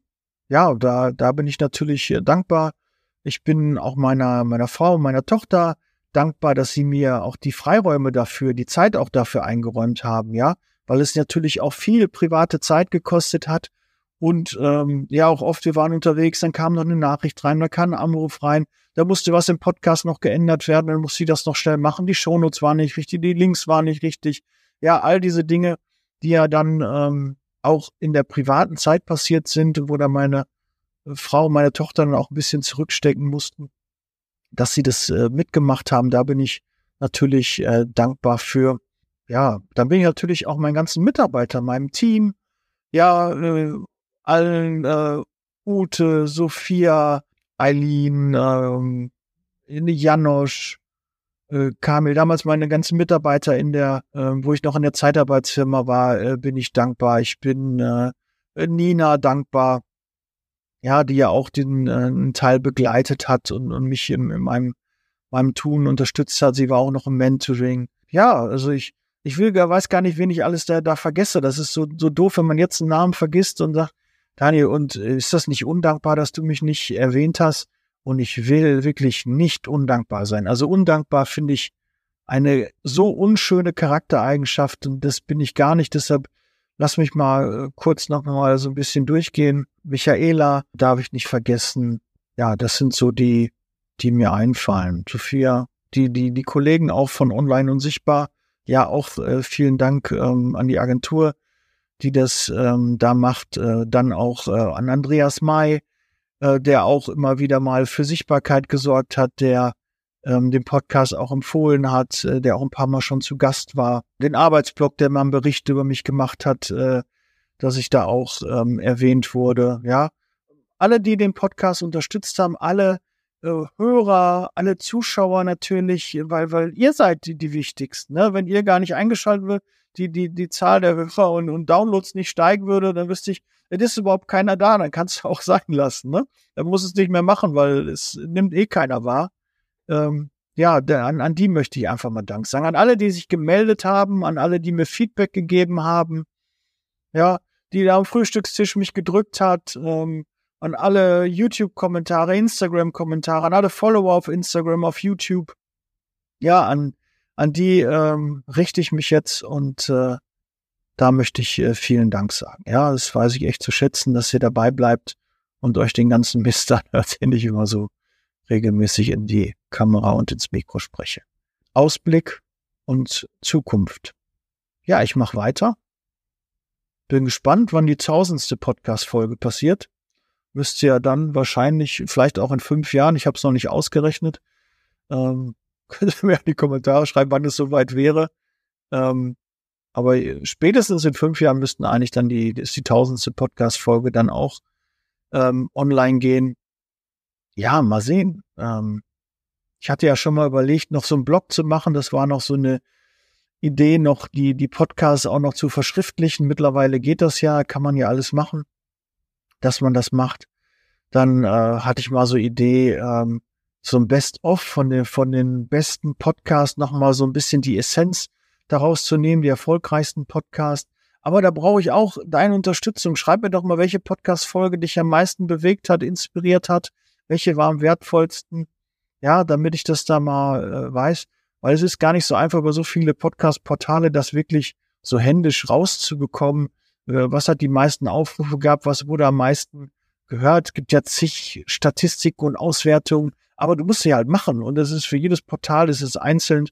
ja, da, da bin ich natürlich äh, dankbar. Ich bin auch meiner, meiner Frau, meiner Tochter dankbar, dass sie mir auch die Freiräume dafür, die Zeit auch dafür eingeräumt haben, ja, weil es natürlich auch viel private Zeit gekostet hat. Und ähm, ja, auch oft, wir waren unterwegs, dann kam noch eine Nachricht rein, da kam ein Anruf rein da musste was im Podcast noch geändert werden, dann musste sie das noch schnell machen. Die Shownotes waren nicht richtig, die Links waren nicht richtig. Ja, all diese Dinge, die ja dann ähm, auch in der privaten Zeit passiert sind, wo da meine Frau und meine Tochter dann auch ein bisschen zurückstecken mussten, dass sie das äh, mitgemacht haben. Da bin ich natürlich äh, dankbar für. Ja, dann bin ich natürlich auch meinen ganzen Mitarbeitern, meinem Team, ja, äh, allen äh, Ute, Sophia, Eileen, ähm, Janosch, äh, Kamil, damals meine ganzen Mitarbeiter in der, äh, wo ich noch in der Zeitarbeitsfirma war, äh, bin ich dankbar. Ich bin äh, Nina dankbar, ja, die ja auch den äh, einen Teil begleitet hat und, und mich in, in meinem, meinem Tun unterstützt hat. Sie war auch noch im Mentoring. Ja, also ich, ich will weiß gar nicht, wen ich alles da, da vergesse. Das ist so, so doof, wenn man jetzt einen Namen vergisst und sagt, Daniel, und äh, ist das nicht undankbar, dass du mich nicht erwähnt hast? Und ich will wirklich nicht undankbar sein. Also undankbar finde ich eine so unschöne Charaktereigenschaft und das bin ich gar nicht. Deshalb lass mich mal äh, kurz noch mal so ein bisschen durchgehen. Michaela darf ich nicht vergessen. Ja, das sind so die, die mir einfallen. Sophia, die, die, die Kollegen auch von Online und Sichtbar. Ja, auch äh, vielen Dank ähm, an die Agentur die das ähm, da macht. Äh, dann auch äh, an Andreas May, äh, der auch immer wieder mal für Sichtbarkeit gesorgt hat, der ähm, den Podcast auch empfohlen hat, äh, der auch ein paar Mal schon zu Gast war. Den Arbeitsblog, der mal einen Bericht über mich gemacht hat, äh, dass ich da auch ähm, erwähnt wurde. Ja, alle, die den Podcast unterstützt haben, alle, Hörer, alle Zuschauer natürlich, weil, weil ihr seid die, die wichtigsten. Ne? Wenn ihr gar nicht eingeschaltet wird, die, die, die Zahl der Hörer und, und Downloads nicht steigen würde, dann wüsste ich, es ist überhaupt keiner da, dann kannst du auch sein lassen. Ne? Dann muss es nicht mehr machen, weil es nimmt eh keiner wahr. Ähm, ja, der, an, an die möchte ich einfach mal Dank sagen. An alle, die sich gemeldet haben, an alle, die mir Feedback gegeben haben. Ja, die da am Frühstückstisch mich gedrückt hat. Ähm, an alle YouTube-Kommentare, Instagram-Kommentare, an alle Follower auf Instagram, auf YouTube. Ja, an, an die ähm, richte ich mich jetzt und äh, da möchte ich äh, vielen Dank sagen. Ja, das weiß ich echt zu schätzen, dass ihr dabei bleibt und euch den ganzen Mist dann hört, den ich immer so regelmäßig in die Kamera und ins Mikro spreche. Ausblick und Zukunft. Ja, ich mache weiter. Bin gespannt, wann die tausendste Podcast-Folge passiert. Müsst ihr dann wahrscheinlich, vielleicht auch in fünf Jahren, ich habe es noch nicht ausgerechnet, ähm, könnt ihr mir in die Kommentare schreiben, wann es soweit wäre. Ähm, aber spätestens in fünf Jahren müssten eigentlich dann die, ist die tausendste Podcast-Folge dann auch ähm, online gehen. Ja, mal sehen. Ähm, ich hatte ja schon mal überlegt, noch so einen Blog zu machen. Das war noch so eine Idee, noch die, die Podcasts auch noch zu verschriftlichen. Mittlerweile geht das ja, kann man ja alles machen, dass man das macht. Dann äh, hatte ich mal so Idee, ähm, so ein Best-of von den, von den besten Podcasts nochmal so ein bisschen die Essenz daraus zu nehmen, die erfolgreichsten Podcasts. Aber da brauche ich auch deine Unterstützung. Schreib mir doch mal, welche Podcast-Folge dich am meisten bewegt hat, inspiriert hat. Welche war am wertvollsten? Ja, damit ich das da mal äh, weiß. Weil es ist gar nicht so einfach, über so viele Podcast-Portale das wirklich so händisch rauszubekommen. Äh, was hat die meisten Aufrufe gehabt? Was wurde am meisten gehört? Gibt ja zig Statistiken und Auswertungen. Aber du musst sie halt machen. Und das ist für jedes Portal, das ist einzeln.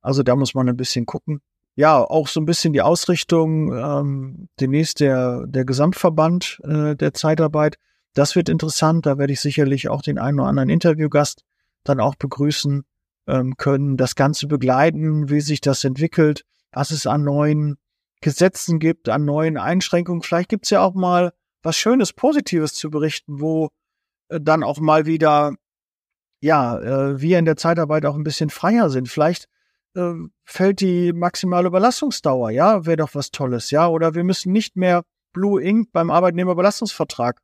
Also da muss man ein bisschen gucken. Ja, auch so ein bisschen die Ausrichtung, ähm, demnächst der, der Gesamtverband äh, der Zeitarbeit. Das wird interessant. Da werde ich sicherlich auch den einen oder anderen Interviewgast dann auch begrüßen ähm, können, das Ganze begleiten, wie sich das entwickelt, was es an neuen Gesetzen gibt, an neuen Einschränkungen. Vielleicht gibt's ja auch mal was Schönes, Positives zu berichten, wo äh, dann auch mal wieder, ja, äh, wir in der Zeitarbeit auch ein bisschen freier sind. Vielleicht äh, fällt die maximale Überlassungsdauer, ja, wäre doch was Tolles, ja, oder wir müssen nicht mehr Blue Ink beim Arbeitnehmerbelastungsvertrag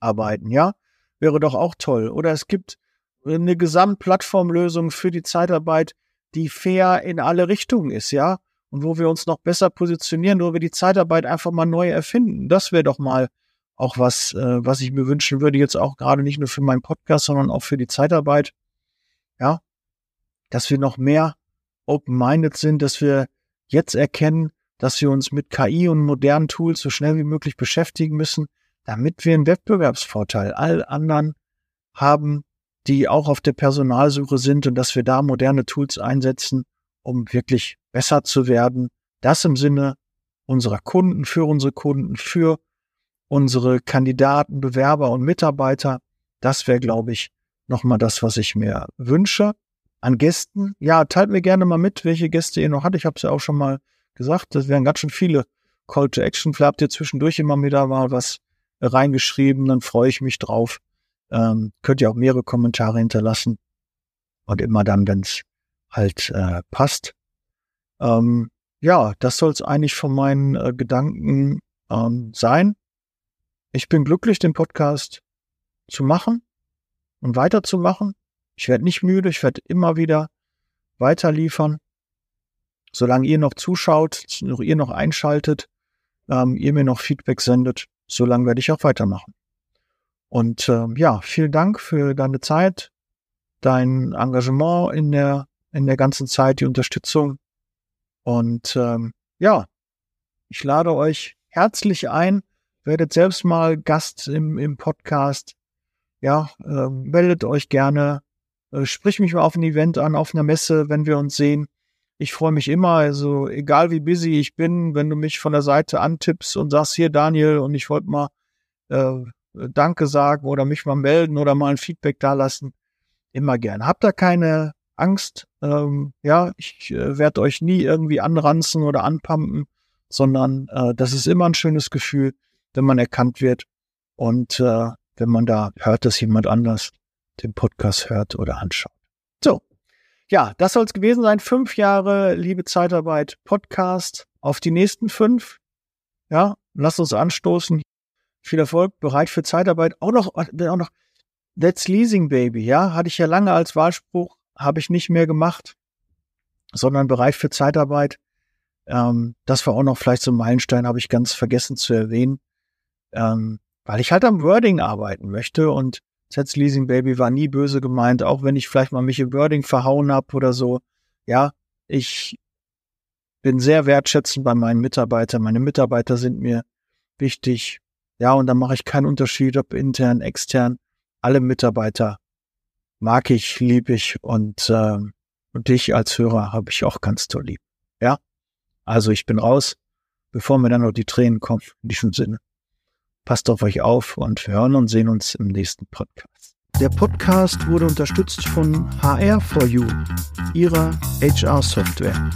arbeiten, ja, wäre doch auch toll. Oder es gibt eine Gesamtplattformlösung für die Zeitarbeit, die fair in alle Richtungen ist, ja, und wo wir uns noch besser positionieren, wo wir die Zeitarbeit einfach mal neu erfinden. Das wäre doch mal auch was, äh, was ich mir wünschen würde, jetzt auch gerade nicht nur für meinen Podcast, sondern auch für die Zeitarbeit. Ja, dass wir noch mehr open-minded sind, dass wir jetzt erkennen, dass wir uns mit KI und modernen Tools so schnell wie möglich beschäftigen müssen, damit wir einen Wettbewerbsvorteil all anderen haben, die auch auf der Personalsuche sind und dass wir da moderne Tools einsetzen, um wirklich besser zu werden. Das im Sinne unserer Kunden, für unsere Kunden, für unsere Kandidaten, Bewerber und Mitarbeiter. Das wäre, glaube ich, nochmal das, was ich mir wünsche an Gästen. Ja, teilt mir gerne mal mit, welche Gäste ihr noch habt. Ich habe es ja auch schon mal gesagt, das wären ganz schön viele Call to Action. Vielleicht habt ihr zwischendurch immer wieder mal was reingeschrieben, dann freue ich mich drauf. Ähm, könnt ihr auch mehrere Kommentare hinterlassen. Und immer dann, wenn es halt äh, passt. Ähm, ja, das soll es eigentlich von meinen äh, Gedanken ähm, sein. Ich bin glücklich, den Podcast zu machen und weiterzumachen. Ich werde nicht müde, ich werde immer wieder weiter liefern. Solange ihr noch zuschaut, ihr noch einschaltet, ähm, ihr mir noch Feedback sendet, solange werde ich auch weitermachen. Und ähm, ja, vielen Dank für deine Zeit, dein Engagement in der in der ganzen Zeit, die Unterstützung. Und ähm, ja, ich lade euch herzlich ein, werdet selbst mal Gast im, im Podcast. Ja, äh, meldet euch gerne äh, sprich mich mal auf ein Event an, auf einer Messe, wenn wir uns sehen. Ich freue mich immer, also egal wie busy ich bin, wenn du mich von der Seite antippst und sagst, hier Daniel, und ich wollte mal äh, Danke sagen oder mich mal melden oder mal ein Feedback dalassen, immer gern. Habt da keine Angst, ähm, ja, ich äh, werde euch nie irgendwie anranzen oder anpumpen, sondern äh, das ist immer ein schönes Gefühl, wenn man erkannt wird und äh, wenn man da hört, dass jemand anders den Podcast hört oder anschaut. So, ja, das soll es gewesen sein. Fünf Jahre Liebe Zeitarbeit Podcast auf die nächsten fünf. Ja, lasst uns anstoßen. Viel Erfolg, bereit für Zeitarbeit. Auch noch, auch noch, That's Leasing Baby, ja, hatte ich ja lange als Wahlspruch, habe ich nicht mehr gemacht, sondern bereit für Zeitarbeit. Ähm, das war auch noch vielleicht so ein Meilenstein, habe ich ganz vergessen zu erwähnen, ähm, weil ich halt am Wording arbeiten möchte und That's Leasing Baby war nie böse gemeint, auch wenn ich vielleicht mal mich im Wording verhauen habe oder so. Ja, ich bin sehr wertschätzend bei meinen Mitarbeitern. Meine Mitarbeiter sind mir wichtig. Ja, und da mache ich keinen Unterschied, ob intern, extern. Alle Mitarbeiter mag ich, lieb ich und, äh, und dich als Hörer habe ich auch ganz toll lieb. Ja, also ich bin raus, bevor mir dann noch die Tränen kommen. In diesem Sinne, passt auf euch auf und wir hören und sehen uns im nächsten Podcast. Der Podcast wurde unterstützt von HR4U, ihrer HR-Software.